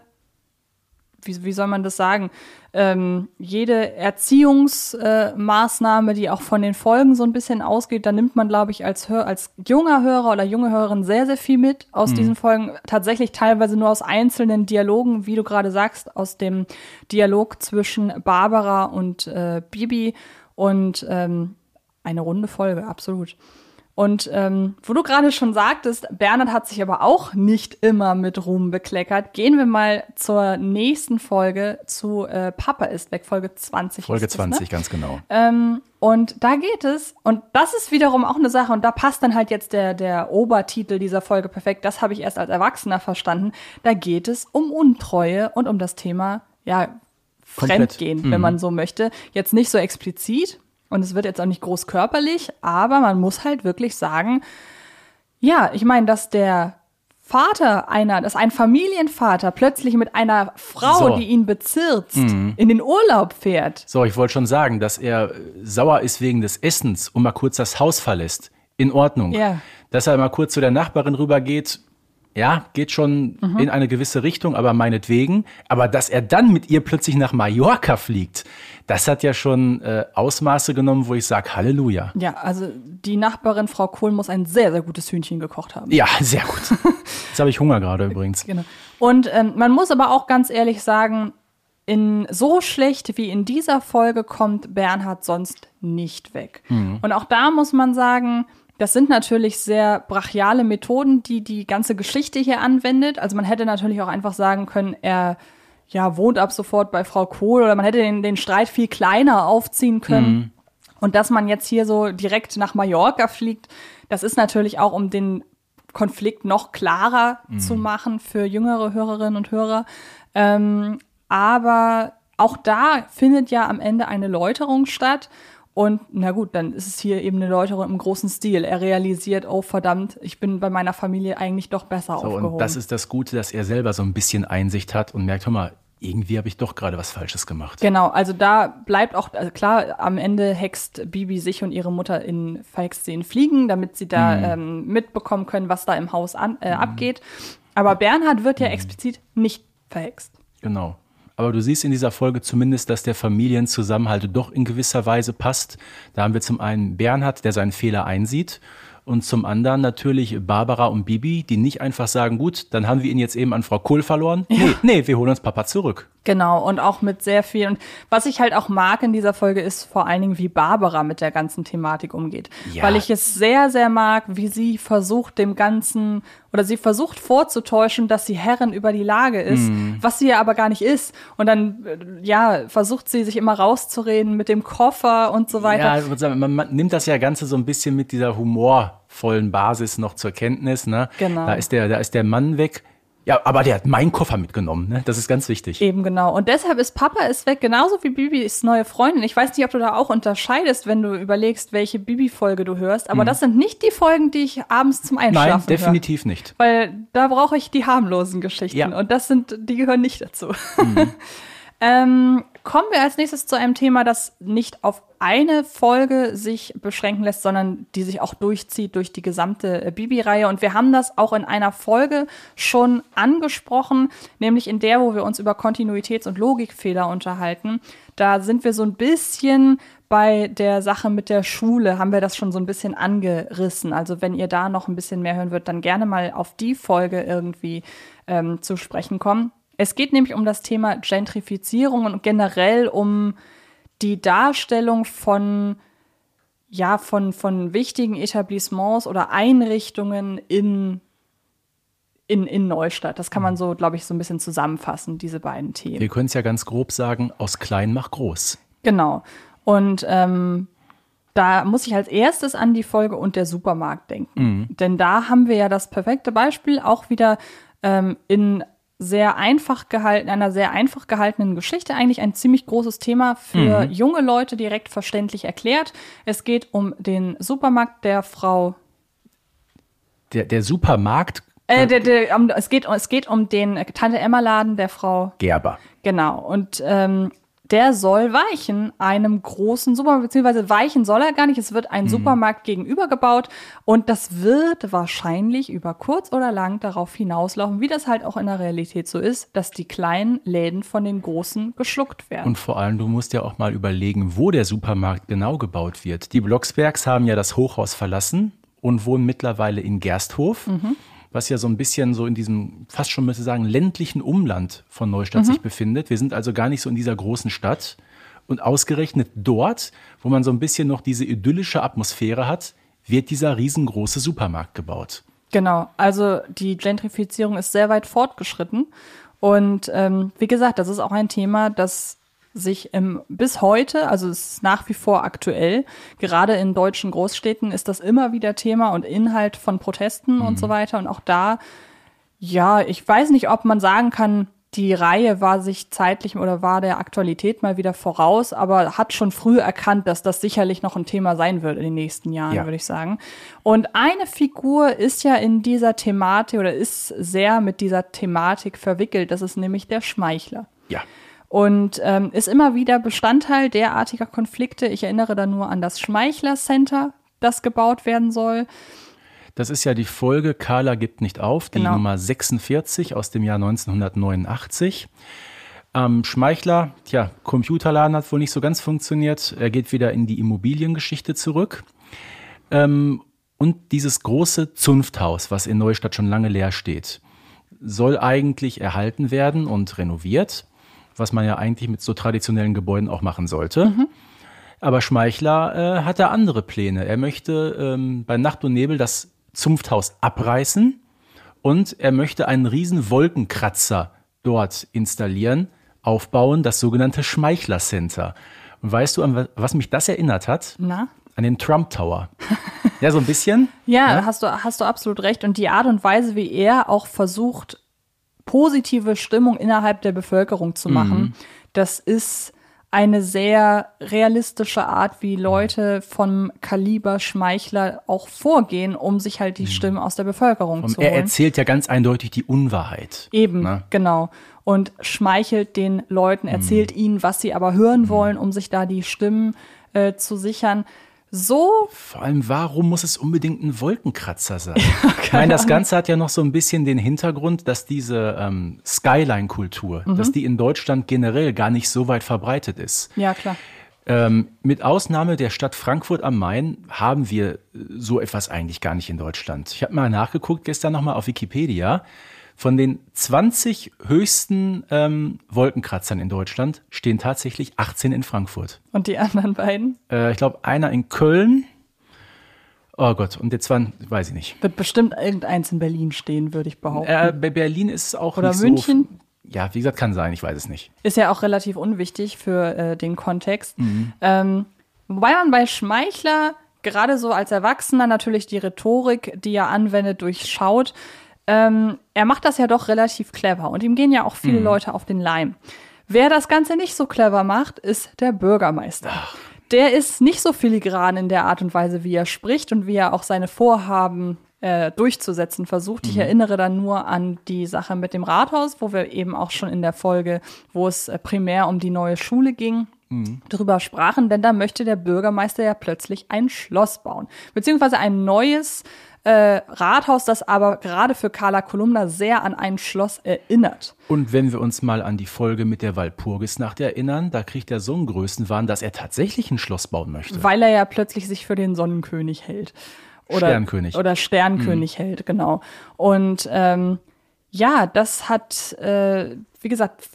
wie, wie soll man das sagen, ähm, jede Erziehungsmaßnahme, äh, die auch von den Folgen so ein bisschen ausgeht, da nimmt man, glaube ich, als, Hör als junger Hörer oder junge Hörerin sehr, sehr viel mit aus mhm. diesen Folgen. Tatsächlich teilweise nur aus einzelnen Dialogen, wie du gerade sagst, aus dem Dialog zwischen Barbara und äh, Bibi und ähm, eine runde Folge, absolut. Und ähm, wo du gerade schon sagtest, Bernhard hat sich aber auch nicht immer mit Ruhm bekleckert. Gehen wir mal zur nächsten Folge zu äh, Papa ist weg, Folge 20. Folge 20, ne? ganz genau. Ähm, und da geht es, und das ist wiederum auch eine Sache, und da passt dann halt jetzt der, der Obertitel dieser Folge perfekt, das habe ich erst als Erwachsener verstanden. Da geht es um Untreue und um das Thema, ja, Komplett. Fremdgehen, mhm. wenn man so möchte. Jetzt nicht so explizit, und es wird jetzt auch nicht groß körperlich, aber man muss halt wirklich sagen, ja, ich meine, dass der Vater einer, dass ein Familienvater plötzlich mit einer Frau, so. die ihn bezirzt, mhm. in den Urlaub fährt. So, ich wollte schon sagen, dass er sauer ist wegen des Essens und mal kurz das Haus verlässt. In Ordnung. Ja. Dass er mal kurz zu der Nachbarin rübergeht, ja, geht schon mhm. in eine gewisse Richtung, aber meinetwegen. Aber dass er dann mit ihr plötzlich nach Mallorca fliegt, das hat ja schon äh, Ausmaße genommen, wo ich sage, Halleluja. Ja, also die Nachbarin Frau Kohl muss ein sehr, sehr gutes Hühnchen gekocht haben. Ja, sehr gut. Jetzt habe ich Hunger gerade übrigens. Genau. Und ähm, man muss aber auch ganz ehrlich sagen, in so schlecht wie in dieser Folge kommt Bernhard sonst nicht weg. Mhm. Und auch da muss man sagen, Das sind natürlich sehr brachiale Methoden, die die ganze Geschichte hier anwendet. Also man hätte natürlich auch einfach sagen können, er ja, wohnt ab sofort bei Frau Kohl oder man hätte den, den Streit viel kleiner aufziehen können. Mhm. Und dass man jetzt hier so direkt nach Mallorca fliegt, das ist natürlich auch, um den Konflikt noch klarer mhm. zu machen für jüngere Hörerinnen und Hörer. Ähm, aber auch da findet ja am Ende eine Läuterung statt. Und na gut, dann ist es hier eben eine Läuterung im großen Stil. Er realisiert, oh verdammt, ich bin bei meiner Familie eigentlich doch besser so, aufgehoben. Und das ist das Gute, dass er selber so ein bisschen Einsicht hat und merkt, hör mal, irgendwie habe ich doch gerade was Falsches gemacht. Genau, also da bleibt auch, also klar, am Ende hext Bibi sich und ihre Mutter in, verhext sie in Fliegen, damit sie da mhm. ähm, mitbekommen können, was da im Haus an, äh, mhm. abgeht. Aber Bernhard wird ja mhm. explizit nicht verhext. Genau. Aber du siehst in dieser Folge zumindest, dass der Familienzusammenhalt doch in gewisser Weise passt. Da haben wir zum einen Bernhard, der seinen Fehler einsieht und zum anderen natürlich Barbara und Bibi, die nicht einfach sagen, gut, dann haben wir ihn jetzt eben an Frau Kohl verloren. Ja. Nee, nee, wir holen uns Papa zurück. Genau, und auch mit sehr viel. Und was ich halt auch mag in dieser Folge ist vor allen Dingen, wie Barbara mit der ganzen Thematik umgeht. Ja. Weil ich es sehr, sehr mag, wie sie versucht, dem Ganzen oder sie versucht vorzutäuschen, dass sie Herrin über die Lage ist, mm. was sie ja aber gar nicht ist. Und dann, äh, ja, versucht sie sich immer rauszureden mit dem Koffer und so weiter. Ja, sagen, man, man nimmt das ja Ganze so ein bisschen mit dieser humorvollen Basis noch zur Kenntnis. Ne? Genau. Da ist der, da ist der Mann weg ja, aber der hat meinen Koffer mitgenommen, ne? Das ist ganz wichtig. Eben genau. Und deshalb ist Papa ist weg, genauso wie Bibis neue Freundin. Ich weiß nicht, ob du da auch unterscheidest, wenn du überlegst, welche Bibi-Folge du hörst. Aber mhm. das sind nicht die Folgen, die ich abends zum Einschlafen Nein, definitiv höre. nicht. Weil da brauche ich die harmlosen Geschichten. Ja. Und das sind, die gehören nicht dazu. Mhm. ähm, kommen wir als nächstes zu einem Thema, das nicht auf eine Folge sich beschränken lässt, sondern die sich auch durchzieht durch die gesamte äh, Bibi-Reihe. Und wir haben das auch in einer Folge schon angesprochen, nämlich in der, wo wir uns über Kontinuitäts- und Logikfehler unterhalten. Da sind wir so ein bisschen bei der Sache mit der Schule, haben wir das schon so ein bisschen angerissen. Also wenn ihr da noch ein bisschen mehr hören würdet, dann gerne mal auf die Folge irgendwie ähm, zu sprechen kommen. Es geht nämlich um das Thema Gentrifizierung und generell um die Darstellung von ja, von, von wichtigen Etablissements oder Einrichtungen in, in, in Neustadt. Das kann man so, glaube ich, so ein bisschen zusammenfassen, diese beiden Themen. Wir können es ja ganz grob sagen, aus klein mach groß. Genau. Und ähm, da muss ich als erstes an die Folge und der Supermarkt denken. Mhm. Denn da haben wir ja das perfekte Beispiel, auch wieder ähm, in sehr einfach gehalten, einer sehr einfach gehaltenen Geschichte eigentlich ein ziemlich großes Thema für mhm. junge Leute direkt verständlich erklärt. Es geht um den Supermarkt der Frau. Der, der Supermarkt? Äh, der, der, um, es, geht, es geht um den Tante Emma Laden der Frau Gerber. Genau. Und ähm, der soll weichen einem großen Supermarkt, beziehungsweise weichen soll er gar nicht. Es wird ein mhm. Supermarkt gegenüber gebaut und das wird wahrscheinlich über kurz oder lang darauf hinauslaufen, wie das halt auch in der Realität so ist, dass die kleinen Läden von den großen geschluckt werden. Und vor allem, du musst ja auch mal überlegen, wo der Supermarkt genau gebaut wird. Die Blocksbergs haben ja das Hochhaus verlassen und wohnen mittlerweile in Gersthof. Mhm was ja so ein bisschen so in diesem, fast schon müsste sagen, ländlichen Umland von Neustadt mhm. sich befindet. Wir sind also gar nicht so in dieser großen Stadt. Und ausgerechnet dort, wo man so ein bisschen noch diese idyllische Atmosphäre hat, wird dieser riesengroße Supermarkt gebaut. Genau, also die Gentrifizierung ist sehr weit fortgeschritten. Und ähm, wie gesagt, das ist auch ein Thema, das sich im, bis heute, also es ist nach wie vor aktuell, gerade in deutschen Großstädten ist das immer wieder Thema und Inhalt von Protesten mhm. und so weiter. Und auch da, ja, ich weiß nicht, ob man sagen kann, die Reihe war sich zeitlich oder war der Aktualität mal wieder voraus, aber hat schon früh erkannt, dass das sicherlich noch ein Thema sein wird in den nächsten Jahren, ja. würde ich sagen. Und eine Figur ist ja in dieser Thematik oder ist sehr mit dieser Thematik verwickelt. Das ist nämlich der Schmeichler. Ja und ähm, ist immer wieder Bestandteil derartiger Konflikte. Ich erinnere da nur an das Schmeichler Center, das gebaut werden soll. Das ist ja die Folge Carla gibt nicht auf, die genau. Nummer 46 aus dem Jahr 1989. Ähm, Schmeichler, tja, Computerladen hat wohl nicht so ganz funktioniert. Er geht wieder in die Immobiliengeschichte zurück. Ähm, und dieses große Zunfthaus, was in Neustadt schon lange leer steht, soll eigentlich erhalten werden und renoviert was man ja eigentlich mit so traditionellen Gebäuden auch machen sollte. Mhm. Aber Schmeichler äh, hat da andere Pläne. Er möchte ähm, bei Nacht und Nebel das Zunfthaus abreißen und er möchte einen riesen Wolkenkratzer dort installieren, aufbauen, das sogenannte Schmeichler Center. Und weißt du, an was mich das erinnert hat? Na? An den Trump Tower. ja, so ein bisschen. Ja, ja, Hast, du, hast du absolut recht. Und die Art und Weise, wie er auch versucht, positive Stimmung innerhalb der Bevölkerung zu machen, mhm. das ist eine sehr realistische Art, wie Leute vom Kaliber Schmeichler auch vorgehen, um sich halt die mhm. Stimmen aus der Bevölkerung zu holen. Er erzählt ja ganz eindeutig die Unwahrheit. Eben? Ne? genau. Und schmeichelt den Leuten, erzählt mhm. ihnen, was sie aber hören mhm. wollen, um sich da die Stimmen äh, zu sichern so. Vor allem, warum muss es unbedingt ein Wolkenkratzer sein? ich meine, das Ganze hat ja noch so ein bisschen den Hintergrund, dass diese ähm, Skyline-Kultur, mhm. dass die in Deutschland generell gar nicht so weit verbreitet ist. Ja, klar. Ähm, mit Ausnahme der Stadt Frankfurt am Main haben wir so etwas eigentlich gar nicht in Deutschland. Ich habe mal nachgeguckt gestern nochmal auf Wikipedia. Von den 20 höchsten ähm, Wolkenkratzern in Deutschland stehen tatsächlich 18 in Frankfurt. Und die anderen beiden? Äh, ich glaube, einer in Köln. Oh Gott, und jetzt waren, weiß ich nicht. Wird bestimmt irgendeins in Berlin stehen, würde ich behaupten. Äh, bei Berlin ist es auch Oder München? so. Ja, wie gesagt, kann sein, ich weiß es nicht. Ist ja auch relativ unwichtig für äh, den Kontext. Mhm. Ähm, wobei man bei Schmeichler gerade so als Erwachsener natürlich die Rhetorik, die er anwendet, durchschaut ähm, er macht das ja doch relativ clever und ihm gehen ja auch viele mhm. Leute auf den Leim. Wer das Ganze nicht so clever macht, ist der Bürgermeister. Ach. Der ist nicht so filigran in der Art und Weise, wie er spricht und wie er auch seine Vorhaben äh, durchzusetzen versucht. Mhm. Ich erinnere dann nur an die Sache mit dem Rathaus, wo wir eben auch schon in der Folge, wo es äh, primär um die neue Schule ging, mhm. darüber sprachen, denn da möchte der Bürgermeister ja plötzlich ein Schloss bauen, beziehungsweise ein neues äh, Rathaus, das aber gerade für Carla Kolumna sehr an ein Schloss erinnert. Und wenn wir uns mal an die Folge mit der Walpurgisnacht erinnern, da kriegt er so einen Größenwahn, dass er tatsächlich ein Schloss bauen möchte. Weil er ja plötzlich sich für den Sonnenkönig hält. Oder, Sternkönig. Oder Sternkönig mhm. hält, genau. Und ähm, ja, das hat, äh, wie gesagt,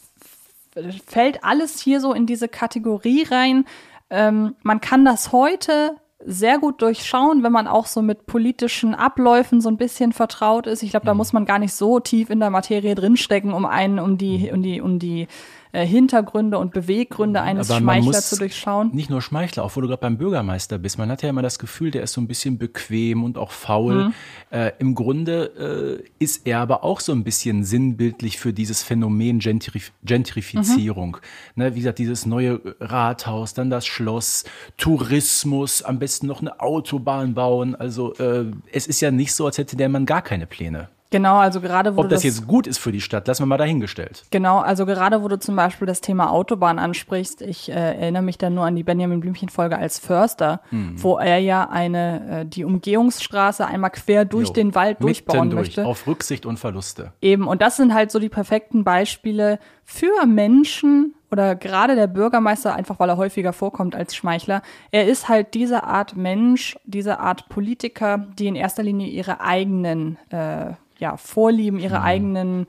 fällt alles hier so in diese Kategorie rein. Ähm, man kann das heute sehr gut durchschauen, wenn man auch so mit politischen Abläufen so ein bisschen vertraut ist. Ich glaube, da mhm. muss man gar nicht so tief in der Materie drinstecken, um einen, um die, um die, um die äh, Hintergründe und Beweggründe eines Aber Schmeichlers zu durchschauen. Nicht nur Schmeichler, auch wo du gerade beim Bürgermeister bist. Man hat ja immer das Gefühl, der ist so ein bisschen bequem und auch faul. Mhm. Äh, Im Grunde äh, ist er aber auch so ein bisschen sinnbildlich für dieses Phänomen Gentrif Gentrifizierung. Mhm. Ne, wie gesagt, dieses neue Rathaus, dann das Schloss, Tourismus, am besten noch eine Autobahn bauen. Also äh, es ist ja nicht so, als hätte der Mann gar keine Pläne. Genau, also gerade wo Ob das, das, jetzt gut ist für die Stadt, lassen wir mal dahingestellt. Genau, also gerade wo du zum Beispiel das Thema Autobahn ansprichst, ich äh, erinnere mich dann nur an die Benjamin Blümchen-Folge als Förster, mhm. wo er ja eine, äh, die Umgehungsstraße einmal quer durch jo, den Wald durchbauen durch, möchte. Auf Rücksicht und Verluste. Eben, und das sind halt so die perfekten Beispiele für Menschen, oder gerade der Bürgermeister, einfach weil er häufiger vorkommt als Schmeichler, er ist halt diese Art Mensch, diese Art Politiker, die in erster Linie ihre eigenen äh, ja, Vorlieben, ihre mhm. eigenen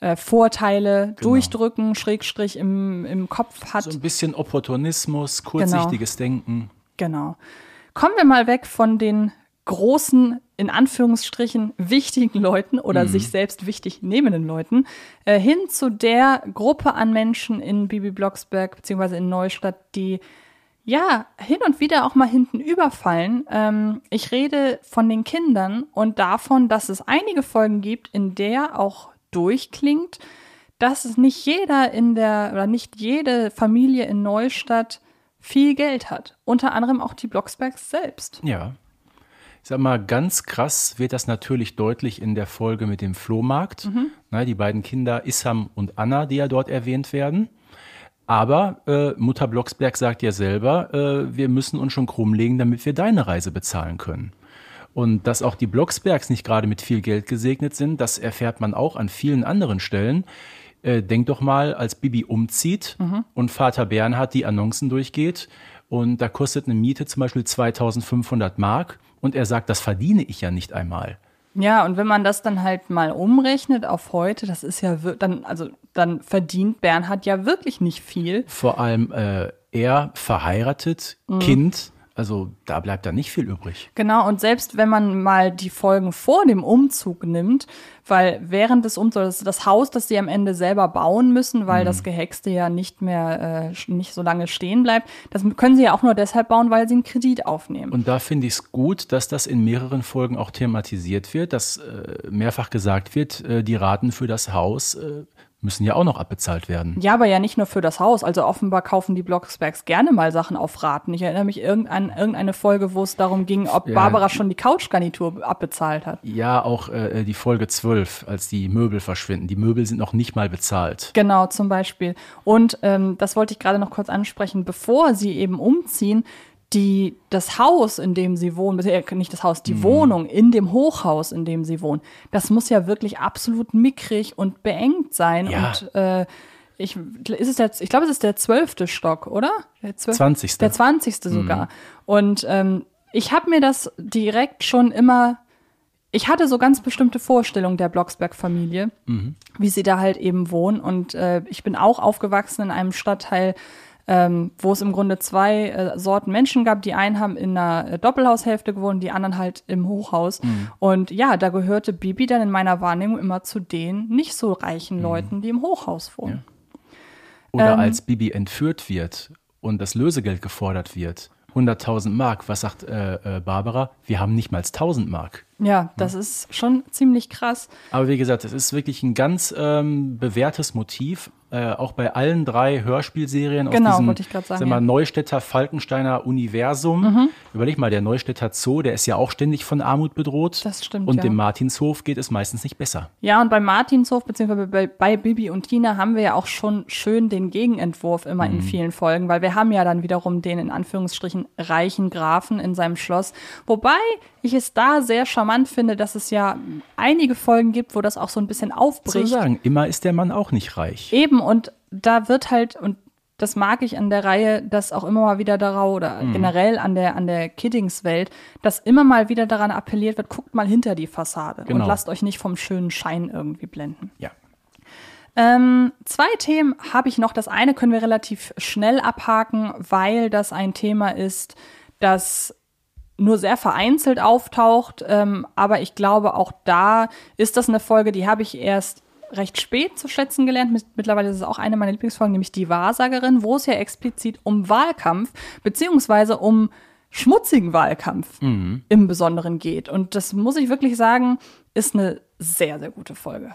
äh, Vorteile genau. durchdrücken, Schrägstrich im, im Kopf hat. So ein bisschen Opportunismus, kurzsichtiges genau. Denken. Genau. Kommen wir mal weg von den großen, in Anführungsstrichen, wichtigen Leuten oder mhm. sich selbst wichtig nehmenden Leuten, äh, hin zu der Gruppe an Menschen in Bibi Blocksberg beziehungsweise in Neustadt, die ja, hin und wieder auch mal hinten überfallen. Ähm, ich rede von den Kindern und davon, dass es einige Folgen gibt, in der auch durchklingt, dass es nicht jeder in der oder nicht jede Familie in Neustadt viel Geld hat. Unter anderem auch die Blocksbergs selbst. Ja. Ich sag mal, ganz krass wird das natürlich deutlich in der Folge mit dem Flohmarkt. Mhm. Na, die beiden Kinder Issam und Anna, die ja dort erwähnt werden. Aber äh, Mutter Blocksberg sagt ja selber, äh, wir müssen uns schon krumm legen, damit wir deine Reise bezahlen können. Und dass auch die Blocksbergs nicht gerade mit viel Geld gesegnet sind, das erfährt man auch an vielen anderen Stellen. Äh, denk doch mal, als Bibi umzieht mhm. und Vater Bernhard die Annoncen durchgeht und da kostet eine Miete zum Beispiel 2500 Mark und er sagt, das verdiene ich ja nicht einmal. Ja, und wenn man das dann halt mal umrechnet auf heute, das ist ja dann, also dann verdient Bernhard ja wirklich nicht viel. Vor allem, äh, er verheiratet, Mhm. Kind. Also da bleibt da nicht viel übrig. Genau, und selbst wenn man mal die Folgen vor dem Umzug nimmt, weil während des Umzugs, das Haus, das sie am Ende selber bauen müssen, weil das Gehexte ja nicht mehr, äh, nicht so lange stehen bleibt, das können sie ja auch nur deshalb bauen, weil sie einen Kredit aufnehmen. Und da finde ich es gut, dass das in mehreren Folgen auch thematisiert wird, dass äh, mehrfach gesagt wird, äh, die Raten für das Haus äh, müssen ja auch noch abbezahlt werden. Ja, aber ja nicht nur für das Haus. Also offenbar kaufen die Blocksbergs gerne mal Sachen auf Raten. Ich erinnere mich irgendein, irgendeine Folge, wo es darum ging, ob Ja. Barbara schon die Couchgarnitur abbezahlt hat. Ja, auch äh, die Folge 12, als die Möbel verschwinden. Die Möbel sind noch nicht mal bezahlt. Genau, zum Beispiel. Und ähm, das wollte ich gerade noch kurz ansprechen, bevor sie eben umziehen, die, das Haus, in dem sie wohnen, äh, nicht das Haus, die Mhm. Wohnung in dem Hochhaus, in dem sie wohnen, das muss ja wirklich absolut mickrig und beengt sein. Ja. Und äh, ich, ist es der, ich glaube, es ist der zwölfte Stock, oder? Der 20.. Der zwanzigste Mhm. sogar. Und ähm, ich habe mir das direkt schon immer ich hatte so ganz bestimmte Vorstellungen der Blocksberg-Familie, wie sie da halt eben wohnen. Und äh, ich bin auch aufgewachsen in einem Stadtteil, ähm, wo es im Grunde zwei äh, Sorten Menschen gab. Die einen haben in einer äh, Doppelhaushälfte gewohnt, die anderen halt im Hochhaus. Und ja, da gehörte Bibi dann in meiner Wahrnehmung immer zu den nicht so reichen Leuten, die im Hochhaus wohnen. Oder Ähm. als Bibi entführt wird und das Lösegeld gefordert wird. 100.000 Mark. Was sagt äh, äh, Barbara? Wir haben nicht mal 1.000 Mark. Ja, das ist schon ziemlich krass. Aber wie gesagt, es ist wirklich ein ganz ähm, bewährtes Motiv, äh, auch bei allen drei Hörspielserien Genau, aus diesem sagen, sag mal, ja. Mhm. Neustädter Falkensteiner Universum. Überleg mal, der Neustädter Zoo, der ist ja auch ständig von Armut bedroht. Das stimmt, Und ja. dem Martinshof geht es meistens nicht besser. Ja, und bei Martinshof, beziehungsweise bei, bei Bibi und Tina haben wir ja auch schon schön den Gegenentwurf immer in vielen Folgen, weil wir haben ja dann wiederum den in Anführungsstrichen reichen Grafen in seinem Schloss. Wobei ich es da sehr charmant finde, dass es ja einige Folgen gibt, wo das auch so ein bisschen Zu aufbricht. sagen, immer ist der Mann auch nicht reich. Eben, und da wird halt, und das mag ich an der Reihe, dass auch immer mal wieder darauf, oder Mhm. generell an der, an der Kiddingswelt, dass immer mal wieder daran appelliert wird, guckt mal hinter die Fassade Genau. und lasst euch nicht vom schönen Schein irgendwie blenden. Ja. Ähm, zwei Themen habe ich noch. Das eine können wir relativ schnell abhaken, weil das ein Thema ist, das nur sehr vereinzelt auftaucht. Ähm, aber ich glaube, auch da ist das eine Folge, die habe ich erst recht spät zu schätzen gelernt. Mit- Mittlerweile ist es auch eine meiner Lieblingsfolgen, nämlich die Wahrsagerin, wo es ja explizit um Wahlkampf beziehungsweise um schmutzigen Wahlkampf im Besonderen geht. Und das muss ich wirklich sagen, ist eine sehr, sehr gute Folge.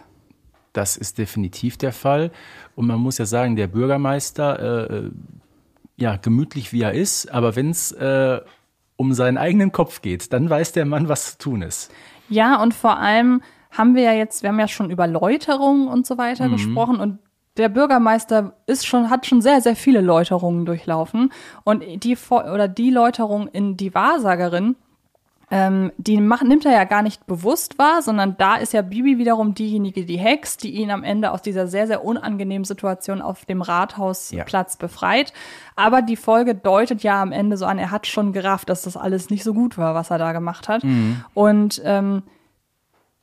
Das ist definitiv der Fall. Und man muss ja sagen, der Bürgermeister, äh, äh, ja, gemütlich wie er ist, aber wenn es äh, um seinen eigenen Kopf geht, dann weiß der Mann, was zu tun ist. Ja, und vor allem haben wir ja jetzt, wir haben ja schon über Läuterungen und so weiter gesprochen und der Bürgermeister ist schon, hat schon sehr, sehr viele Läuterungen durchlaufen. Und die oder die Läuterung in die Wahrsagerin, ähm, die macht, nimmt er ja gar nicht bewusst wahr, sondern da ist ja Bibi wiederum diejenige, die Hex, die ihn am Ende aus dieser sehr, sehr unangenehmen Situation auf dem Rathausplatz befreit. Aber die Folge deutet ja am Ende so an, er hat schon gerafft, dass das alles nicht so gut war, was er da gemacht hat. Und ähm,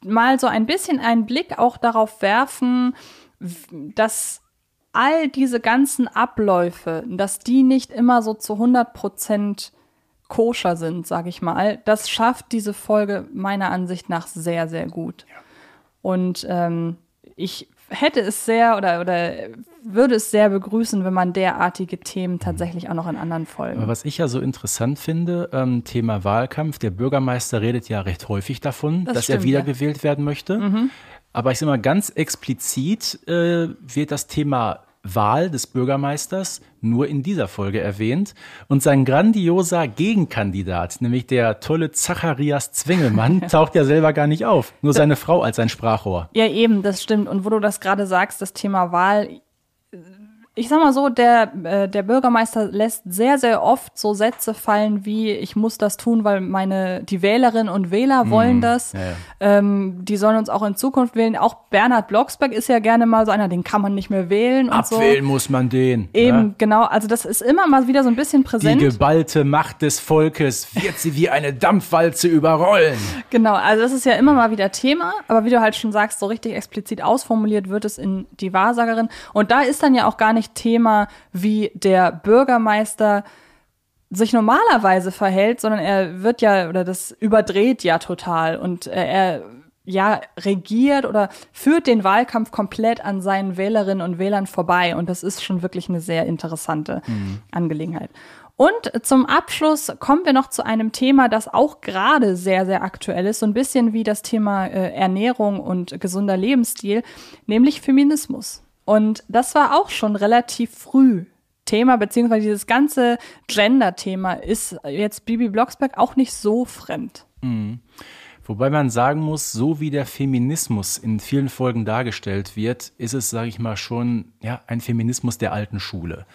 mal so ein bisschen einen Blick auch darauf werfen, dass all diese ganzen Abläufe, dass die nicht immer so zu 100 Prozent koscher sind, sage ich mal, das schafft diese Folge meiner Ansicht nach sehr, sehr gut. Und ähm, ich hätte es sehr oder, oder würde es sehr begrüßen, wenn man derartige Themen tatsächlich auch noch in anderen Folgen. Was ich ja so interessant finde, ähm, Thema Wahlkampf, der Bürgermeister redet ja recht häufig davon, Das dass stimmt, er ja. wiedergewählt werden möchte. Aber ich sage mal, ganz explizit äh, wird das Thema Wahl des Bürgermeisters nur in dieser Folge erwähnt. Und sein grandioser Gegenkandidat, nämlich der tolle Zacharias Zwengelmann, taucht ja selber gar nicht auf. Nur seine Frau als sein Sprachrohr. Ja, eben, das stimmt. Und wo du das gerade sagst, das Thema Wahl. Ich sag mal so, der, äh, der Bürgermeister lässt sehr, sehr oft so Sätze fallen wie, ich muss das tun, weil meine, die Wählerinnen und Wähler wollen das. ja, ja. Ähm, die sollen uns auch in Zukunft wählen. Auch Bernhard Blocksberg ist ja gerne mal so einer, den kann man nicht mehr wählen und Abwählen muss man den. so. Eben, ja? genau. Also das ist immer mal wieder so ein bisschen Die präsent. geballte Macht des Volkes wird sie wie eine Dampfwalze überrollen. Genau, also das ist ja immer mal wieder Thema, aber wie du halt schon sagst, so richtig explizit ausformuliert wird es in die Wahrsagerin. Und da ist dann ja auch gar nicht nicht Thema, wie der Bürgermeister sich normalerweise verhält, sondern er wird ja, oder das überdreht ja total und äh, er ja regiert oder führt den Wahlkampf komplett an seinen Wählerinnen und Wählern vorbei und das ist schon wirklich eine sehr interessante mhm. Angelegenheit. Und zum Abschluss kommen wir noch zu einem Thema, das auch gerade sehr, sehr aktuell ist, so ein bisschen wie das Thema äh, Ernährung und gesunder Lebensstil, nämlich Feminismus. Und das war auch schon relativ früh Thema, beziehungsweise dieses ganze Gender-Thema ist jetzt Bibi Blocksberg auch nicht so fremd. Mhm. Wobei man sagen muss, so wie der Feminismus in vielen Folgen dargestellt wird, ist es, sage ich mal, schon ja, ein Feminismus der alten Schule.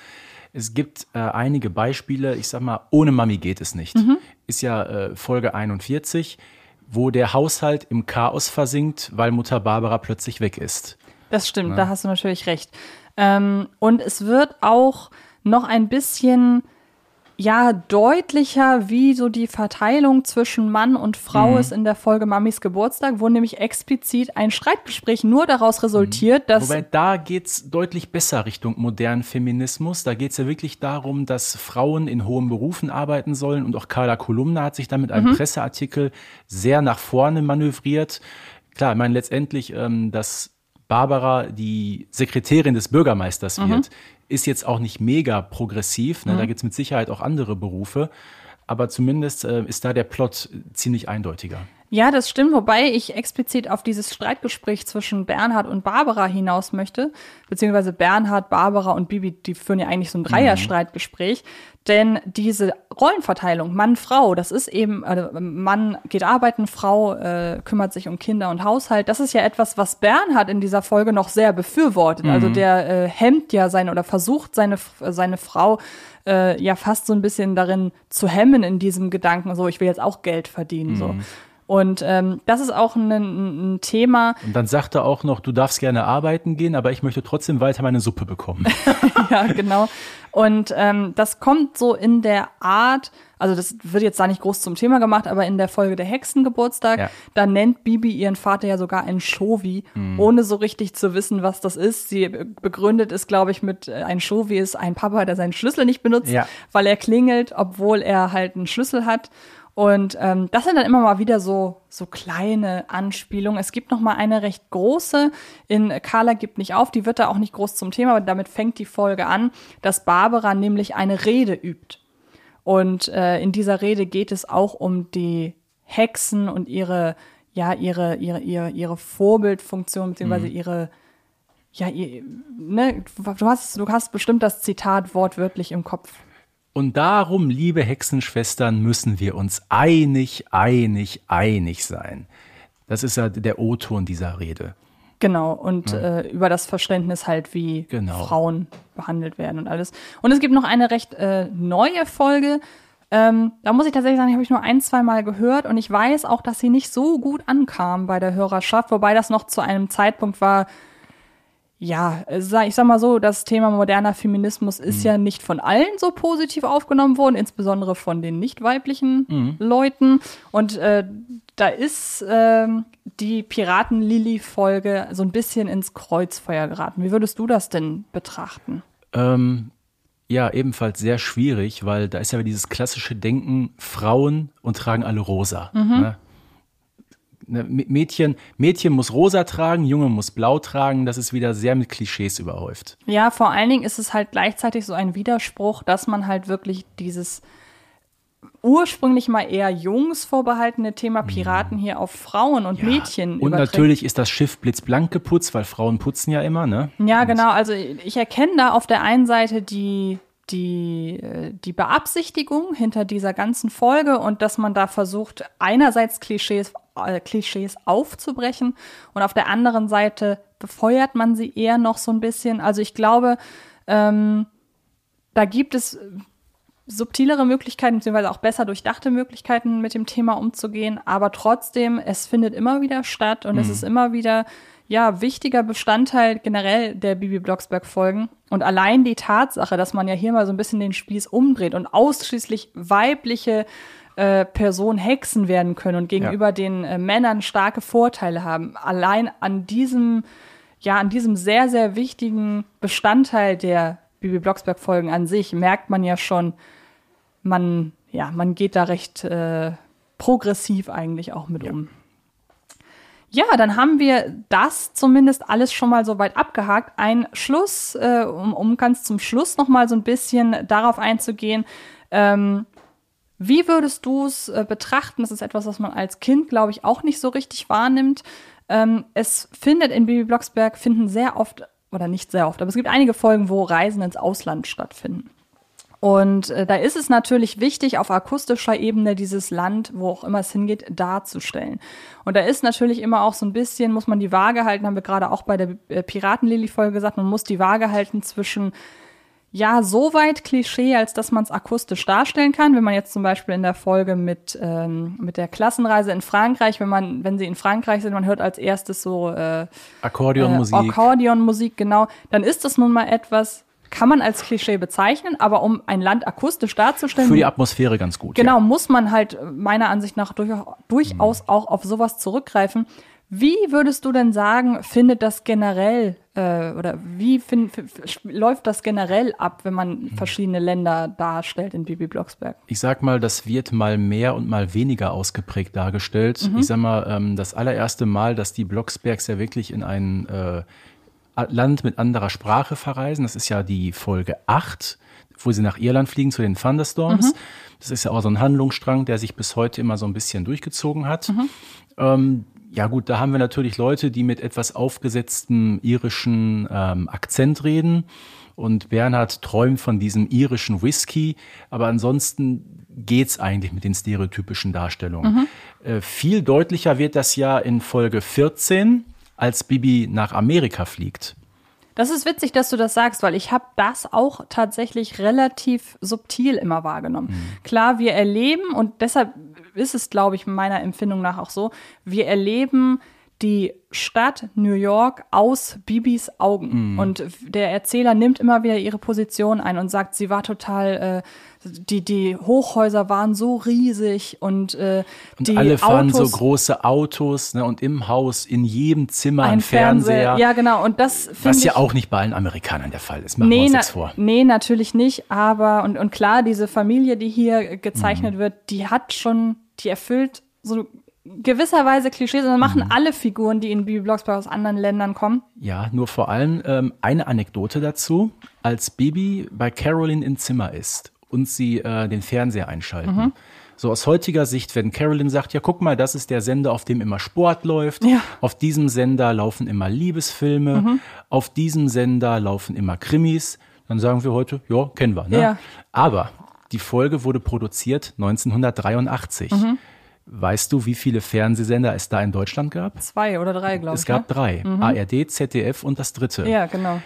Es gibt äh, einige Beispiele, ich sag mal, ohne Mami geht es nicht. Mhm. Ist ja äh, Folge 41, wo der Haushalt im Chaos versinkt, weil Mutter Barbara plötzlich weg ist. Das stimmt, ja. da hast du natürlich recht. Ähm, und es wird auch noch ein bisschen ja deutlicher, wie so die Verteilung zwischen Mann und Frau mhm. ist in der Folge Mamis Geburtstag, wo nämlich explizit ein Streitgespräch nur daraus resultiert, mhm. dass. Wobei da geht's deutlich besser Richtung modernen Feminismus. Da geht's ja wirklich darum, dass Frauen in hohen Berufen arbeiten sollen und auch Carla Kolumna hat sich da mit einem mhm. Presseartikel sehr nach vorne manövriert. Klar, ich meine letztendlich, ähm, dass Barbara die Sekretärin des Bürgermeisters mhm. wird, ist jetzt auch nicht mega progressiv. Ne? Mhm. Da gibt es mit Sicherheit auch andere Berufe. Aber zumindest äh, ist da der Plot ziemlich eindeutiger. Ja, das stimmt, wobei ich explizit auf dieses Streitgespräch zwischen Bernhard und Barbara hinaus möchte, beziehungsweise Bernhard, Barbara und Bibi, die führen ja eigentlich so ein Dreier-Streitgespräch, denn diese Rollenverteilung Mann-Frau, das ist eben, also Mann geht arbeiten, Frau äh, kümmert sich um Kinder und Haushalt, das ist ja etwas, was Bernhard in dieser Folge noch sehr befürwortet. Also mhm. Also der äh, hemmt ja seine oder versucht seine, seine Frau äh, ja fast so ein bisschen darin zu hemmen in diesem Gedanken, so ich will jetzt auch Geld verdienen. Mhm. So. Und ähm, das ist auch ein, ein, Thema. Und dann sagt er auch noch, du darfst gerne arbeiten gehen, aber ich möchte trotzdem weiter meine Suppe bekommen. ja, genau. Und ähm, das kommt so in der Art, also das wird jetzt da nicht groß zum Thema gemacht, aber in der Folge der Hexengeburtstag, ja. da nennt Bibi ihren Vater ja sogar einen Shovi, mhm. ohne so richtig zu wissen, was das ist. Sie begründet es, glaube ich, mit äh, ein Shovi ist ein Papa, der seinen Schlüssel nicht benutzt, ja. weil er klingelt, obwohl er halt einen Schlüssel hat. Und ähm, das sind dann immer mal wieder so so kleine Anspielungen. Es gibt noch mal eine recht große in Carla gibt nicht auf. Die wird da auch nicht groß zum Thema, aber damit fängt die Folge an, dass Barbara nämlich eine Rede übt. Und äh, in dieser Rede geht es auch um die Hexen und ihre ja ihre ihre ihre ihre Vorbildfunktion beziehungsweise mhm. ihre ja, ihr, ne, du hast, du hast bestimmt das Zitat wortwörtlich im Kopf. Und darum, liebe Hexenschwestern, müssen wir uns einig, einig, einig sein. Das ist ja der O-Ton dieser Rede. Genau, und ja. äh, über das Verständnis halt, wie genau. Frauen behandelt werden und alles. Und es gibt noch eine recht äh, neue Folge. Ähm, da muss ich tatsächlich sagen, die habe ich nur ein, zwei Mal gehört und ich weiß auch, dass sie nicht so gut ankam bei der Hörerschaft, wobei das noch zu einem Zeitpunkt war, ja, ich sag mal so, das Thema moderner Feminismus ist mhm. ja nicht von allen so positiv aufgenommen worden, insbesondere von den nicht weiblichen mhm. Leuten. Und äh, da ist äh, die Piraten-Lilly-Folge so ein bisschen ins Kreuzfeuer geraten. Wie würdest du das denn betrachten? Ähm, ja, ebenfalls sehr schwierig, weil da ist ja dieses klassische Denken, Frauen und tragen alle rosa. Mhm. Ne? Ne, Mädchen, Mädchen muss rosa tragen, Junge muss blau tragen. Das ist wieder sehr mit Klischees überhäuft. Ja, vor allen Dingen ist es halt gleichzeitig so ein Widerspruch, dass man halt wirklich dieses ursprünglich mal eher Jungs vorbehaltene Thema mhm. Piraten hier auf Frauen und ja. Mädchen Und überträgt. natürlich ist das Schiff blitzblank geputzt, weil Frauen putzen ja immer, ne? Ja, und genau. Also ich erkenne da auf der einen Seite die die, äh, die Beabsichtigung hinter dieser ganzen Folge und dass man da versucht, einerseits Klischees äh, Klischees aufzubrechen und auf der anderen Seite befeuert man sie eher noch so ein bisschen. Also ich glaube, ähm, da gibt es subtilere Möglichkeiten, beziehungsweise auch besser durchdachte Möglichkeiten, mit dem Thema umzugehen. Aber trotzdem, es findet immer wieder statt und mhm. es ist immer wieder, ja, wichtiger Bestandteil generell der Bibi Blocksberg-Folgen. Und allein die Tatsache, dass man ja hier mal so ein bisschen den Spieß umdreht und ausschließlich weibliche äh, Personen Hexen werden können und gegenüber ja. den äh, Männern starke Vorteile haben. Allein an diesem ja, an diesem sehr, sehr wichtigen Bestandteil der Bibi Blocksberg-Folgen an sich merkt man ja schon, man, ja, man geht da recht äh, progressiv eigentlich auch mit Ja. um. Ja, dann haben wir das zumindest alles schon mal so weit abgehakt. Ein Schluss, äh, um, um ganz zum Schluss noch mal so ein bisschen darauf einzugehen. Ähm, wie würdest du es äh, betrachten? Das ist etwas, was man als Kind, glaube ich, auch nicht so richtig wahrnimmt. Ähm, es findet in Bibi Blocksberg finden sehr oft oder nicht sehr oft, aber es gibt einige Folgen, wo Reisen ins Ausland stattfinden. Und äh, da ist es natürlich wichtig, auf akustischer Ebene dieses Land, wo auch immer es hingeht, darzustellen. Und da ist natürlich immer auch so ein bisschen, muss man die Waage halten, haben wir gerade auch bei der äh, Piratenlily-Folge gesagt, man muss die Waage halten zwischen ja, so weit Klischee, als dass man es akustisch darstellen kann. Wenn man jetzt zum Beispiel in der Folge mit, ähm, mit der Klassenreise in Frankreich, wenn man, wenn sie in Frankreich sind, man hört als erstes so äh, Akkordeonmusik. äh, Akkordeonmusik, genau, dann ist das nun mal etwas, kann man als Klischee bezeichnen, aber um ein Land akustisch darzustellen, Für die Atmosphäre ganz gut. genau, Ja. muss man halt äh, meiner Ansicht nach durch, durchaus auch auf sowas zurückgreifen. Wie würdest du denn sagen, findet das generell äh, oder wie fin, f, f, läuft das generell ab, wenn man verschiedene Länder darstellt in Bibi Blocksberg? Ich sag mal, das wird mal mehr und mal weniger ausgeprägt dargestellt. Mhm. Ich sag mal, ähm, das allererste Mal, dass die Blocksbergs ja wirklich in ein äh, Land mit anderer Sprache verreisen, das ist ja die Folge 8, wo sie nach Irland fliegen zu den Thunderstorms. Mhm. Das ist ja auch so ein Handlungsstrang, der sich bis heute immer so ein bisschen durchgezogen hat. Mhm. Ähm, ja gut, da haben wir natürlich Leute, die mit etwas aufgesetztem irischen ähm, Akzent reden. Und Bernhard träumt von diesem irischen Whisky, aber ansonsten geht's eigentlich mit den stereotypischen Darstellungen. Äh, viel deutlicher wird das ja in Folge 14, als Bibi nach Amerika fliegt. Das ist witzig, dass du das sagst, weil ich habe das auch tatsächlich relativ subtil immer wahrgenommen. Klar, wir erleben, und deshalb ist es, glaube ich, meiner Empfindung nach auch so, wir erleben die Stadt New York aus Bibis Augen. Und der Erzähler nimmt immer wieder ihre Position ein und sagt, sie war total, äh, die, die Hochhäuser waren so riesig und, äh, Und die alle fahren Autos, so große Autos ne, und im Haus, in jedem Zimmer ein, ein Fernseher. Fernseher. Ja, genau. Und das was ich. ja auch nicht bei allen Amerikanern der Fall ist. Machen wir Nee, uns na, nichts vor. nee, natürlich nicht. Aber, und, und klar, diese Familie, die hier gezeichnet Mhm. wird, die hat schon, die erfüllt so gewisserweise Klischees. Und das machen Mhm. alle Figuren, die in Bibi Blocksberg aus anderen Ländern kommen. Ja, nur vor allem ähm, eine Anekdote dazu. Als Bibi bei Carolyn im Zimmer ist und sie äh, den Fernseher einschalten. Mhm. So aus heutiger Sicht, wenn Carolyn sagt, ja guck mal, das ist der Sender, auf dem immer Sport läuft. Ja. Auf diesem Sender laufen immer Liebesfilme. Mhm. Auf diesem Sender laufen immer Krimis. Dann sagen wir heute, ja, kennen wir. Ne? Ja. Aber die Folge wurde produziert 1983. Mhm. Weißt du, wie viele Fernsehsender es da in Deutschland gab? Zwei oder drei, glaube ich. Es gab ne? drei. ARD, ZDF und das dritte. Ja, genau.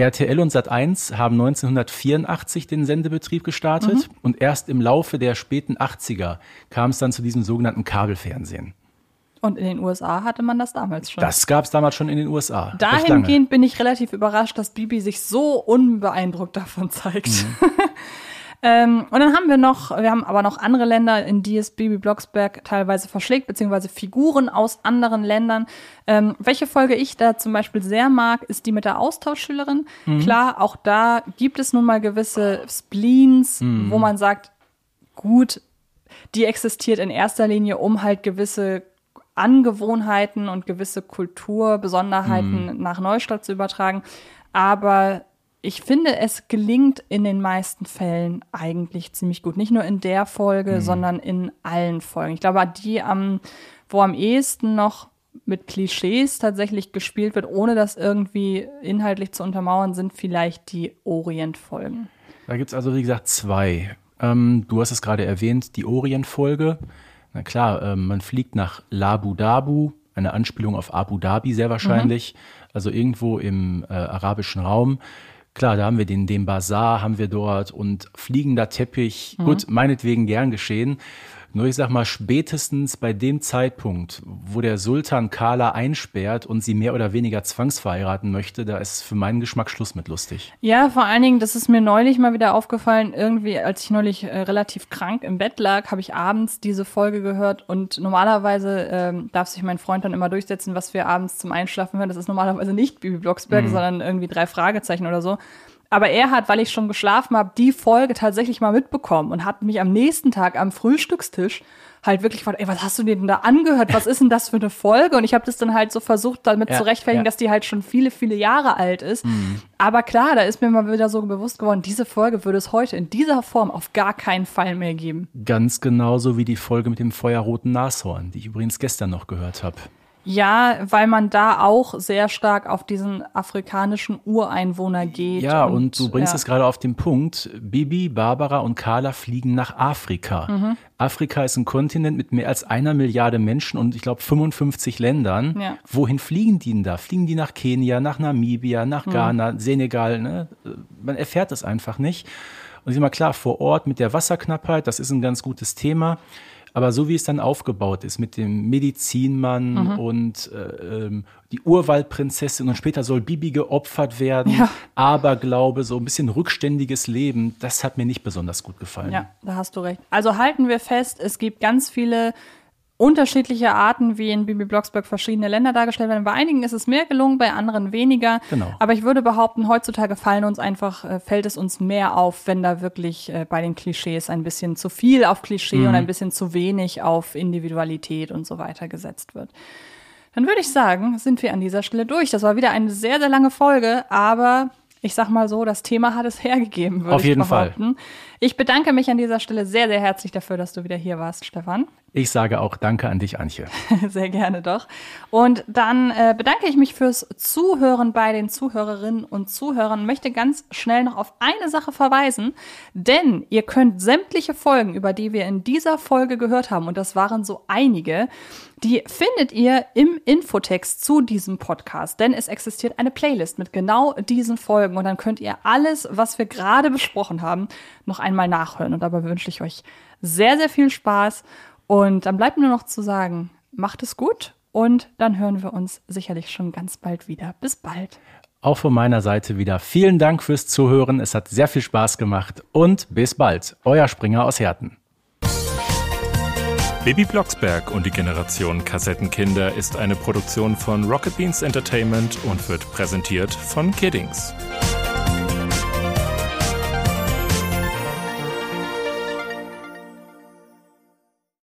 RTL und Sat1 haben 1984 den Sendebetrieb gestartet Mhm. und erst im Laufe der späten 80er kam es dann zu diesem sogenannten Kabelfernsehen. Und in den USA hatte man das damals schon. Das gab es damals schon in den USA. Dahingehend bin ich relativ überrascht, dass Bibi sich so unbeeindruckt davon zeigt. Mhm. ähm, und dann haben wir noch, wir haben aber noch andere Länder, in die es Bibi Blocksberg teilweise verschlägt, beziehungsweise Figuren aus anderen Ländern. Ähm, welche Folge ich da zum Beispiel sehr mag, ist die mit der Austauschschülerin. Mhm. Klar, auch da gibt es nun mal gewisse Spleens, Mhm. wo man sagt, gut, die existiert in erster Linie, um halt gewisse Angewohnheiten und gewisse Kulturbesonderheiten Mhm. nach Neustadt zu übertragen. Aber ich finde, es gelingt in den meisten Fällen eigentlich ziemlich gut. Nicht nur in der Folge, Mhm. sondern in allen Folgen. Ich glaube, die am, wo am ehesten noch mit Klischees tatsächlich gespielt wird, ohne das irgendwie inhaltlich zu untermauern, sind vielleicht die Orient-Folgen. Da gibt es also, wie gesagt, zwei. Ähm, du hast es gerade erwähnt, die Orient-Folge. Na klar, ähm, man fliegt nach Labu Dabu, eine Anspielung auf Abu Dhabi sehr wahrscheinlich, also irgendwo im äh, arabischen Raum. Klar, da haben wir den, den Bazar, haben wir dort und fliegender Teppich. Gut, meinetwegen gern geschehen. Nur ich sag mal, spätestens bei dem Zeitpunkt, wo der Sultan Carla einsperrt und sie mehr oder weniger zwangsverheiraten möchte, da ist für meinen Geschmack Schluss mit lustig. Ja, vor allen Dingen, das ist mir neulich mal wieder aufgefallen, irgendwie, als ich neulich äh, relativ krank im Bett lag, habe ich abends diese Folge gehört und normalerweise ähm, darf sich mein Freund dann immer durchsetzen, was wir abends zum Einschlafen hören. Das ist normalerweise nicht Bibi Blocksberg, mhm. sondern irgendwie drei Fragezeichen oder so. Aber er hat, weil ich schon geschlafen habe, die Folge tatsächlich mal mitbekommen und hat mich am nächsten Tag am Frühstückstisch halt wirklich gefragt, ey, was hast du denn da angehört? Was ist denn das für eine Folge? Und ich habe das dann halt so versucht, damit ja, zu rechtfertigen, ja. dass die halt schon viele, viele Jahre alt ist. Mhm. Aber klar, da ist mir mal wieder so bewusst geworden, diese Folge würde es heute in dieser Form auf gar keinen Fall mehr geben. Ganz genauso wie die Folge mit dem feuerroten Nashorn, die ich übrigens gestern noch gehört habe. Ja, weil man da auch sehr stark auf diesen afrikanischen Ureinwohner geht. Ja, und, und du bringst ja. es gerade auf den Punkt. Bibi, Barbara und Carla fliegen nach Afrika. Mhm. Afrika ist ein Kontinent mit mehr als einer Milliarde Menschen und ich glaube 55 Ländern. Ja. Wohin fliegen die denn da? Fliegen die nach Kenia, nach Namibia, nach mhm. Ghana, Senegal? Ne? Man erfährt es einfach nicht. Und ich sag mal klar, vor Ort mit der Wasserknappheit, das ist ein ganz gutes Thema. Aber so wie es dann aufgebaut ist mit dem Medizinmann mhm. und äh, ähm, die Urwaldprinzessin und später soll Bibi geopfert werden, ja. Aberglaube, so ein bisschen rückständiges Leben, das hat mir nicht besonders gut gefallen. Ja, da hast du recht. Also halten wir fest, es gibt ganz viele unterschiedliche Arten, wie in Bibi Blocksberg verschiedene Länder dargestellt werden. Bei einigen ist es mehr gelungen, bei anderen weniger. Genau. Aber ich würde behaupten, heutzutage fallen uns einfach, äh, fällt es uns mehr auf, wenn da wirklich äh, bei den Klischees ein bisschen zu viel auf Klischee mhm. und ein bisschen zu wenig auf Individualität und so weiter gesetzt wird. Dann würde ich sagen, sind wir an dieser Stelle durch. Das war wieder eine sehr, sehr lange Folge, aber ich sag mal so, das Thema hat es hergegeben, würde Auf jeden ich behaupten. Fall. Ich bedanke mich an dieser Stelle sehr, sehr herzlich dafür, dass du wieder hier warst, Stefan. Ich sage auch Danke an dich, Antje. Sehr gerne doch. Und dann äh, bedanke ich mich fürs Zuhören bei den Zuhörerinnen und Zuhörern. Möchte ganz schnell noch auf eine Sache verweisen, denn ihr könnt sämtliche Folgen, über die wir in dieser Folge gehört haben, und das waren so einige, die findet ihr im Infotext zu diesem Podcast, denn es existiert eine Playlist mit genau diesen Folgen und dann könnt ihr alles, was wir gerade besprochen haben, noch einmal nachhören. Und dabei wünsche ich euch sehr, sehr viel Spaß und dann bleibt nur noch zu sagen, macht es gut und dann hören wir uns sicherlich schon ganz bald wieder. Bis bald. Auch von meiner Seite wieder vielen Dank fürs Zuhören. Es hat sehr viel Spaß gemacht und bis bald. Euer Springer aus Herten. Baby Blocksberg und die Generation Kassettenkinder ist eine Produktion von Rocket Beans Entertainment und wird präsentiert von Kiddings.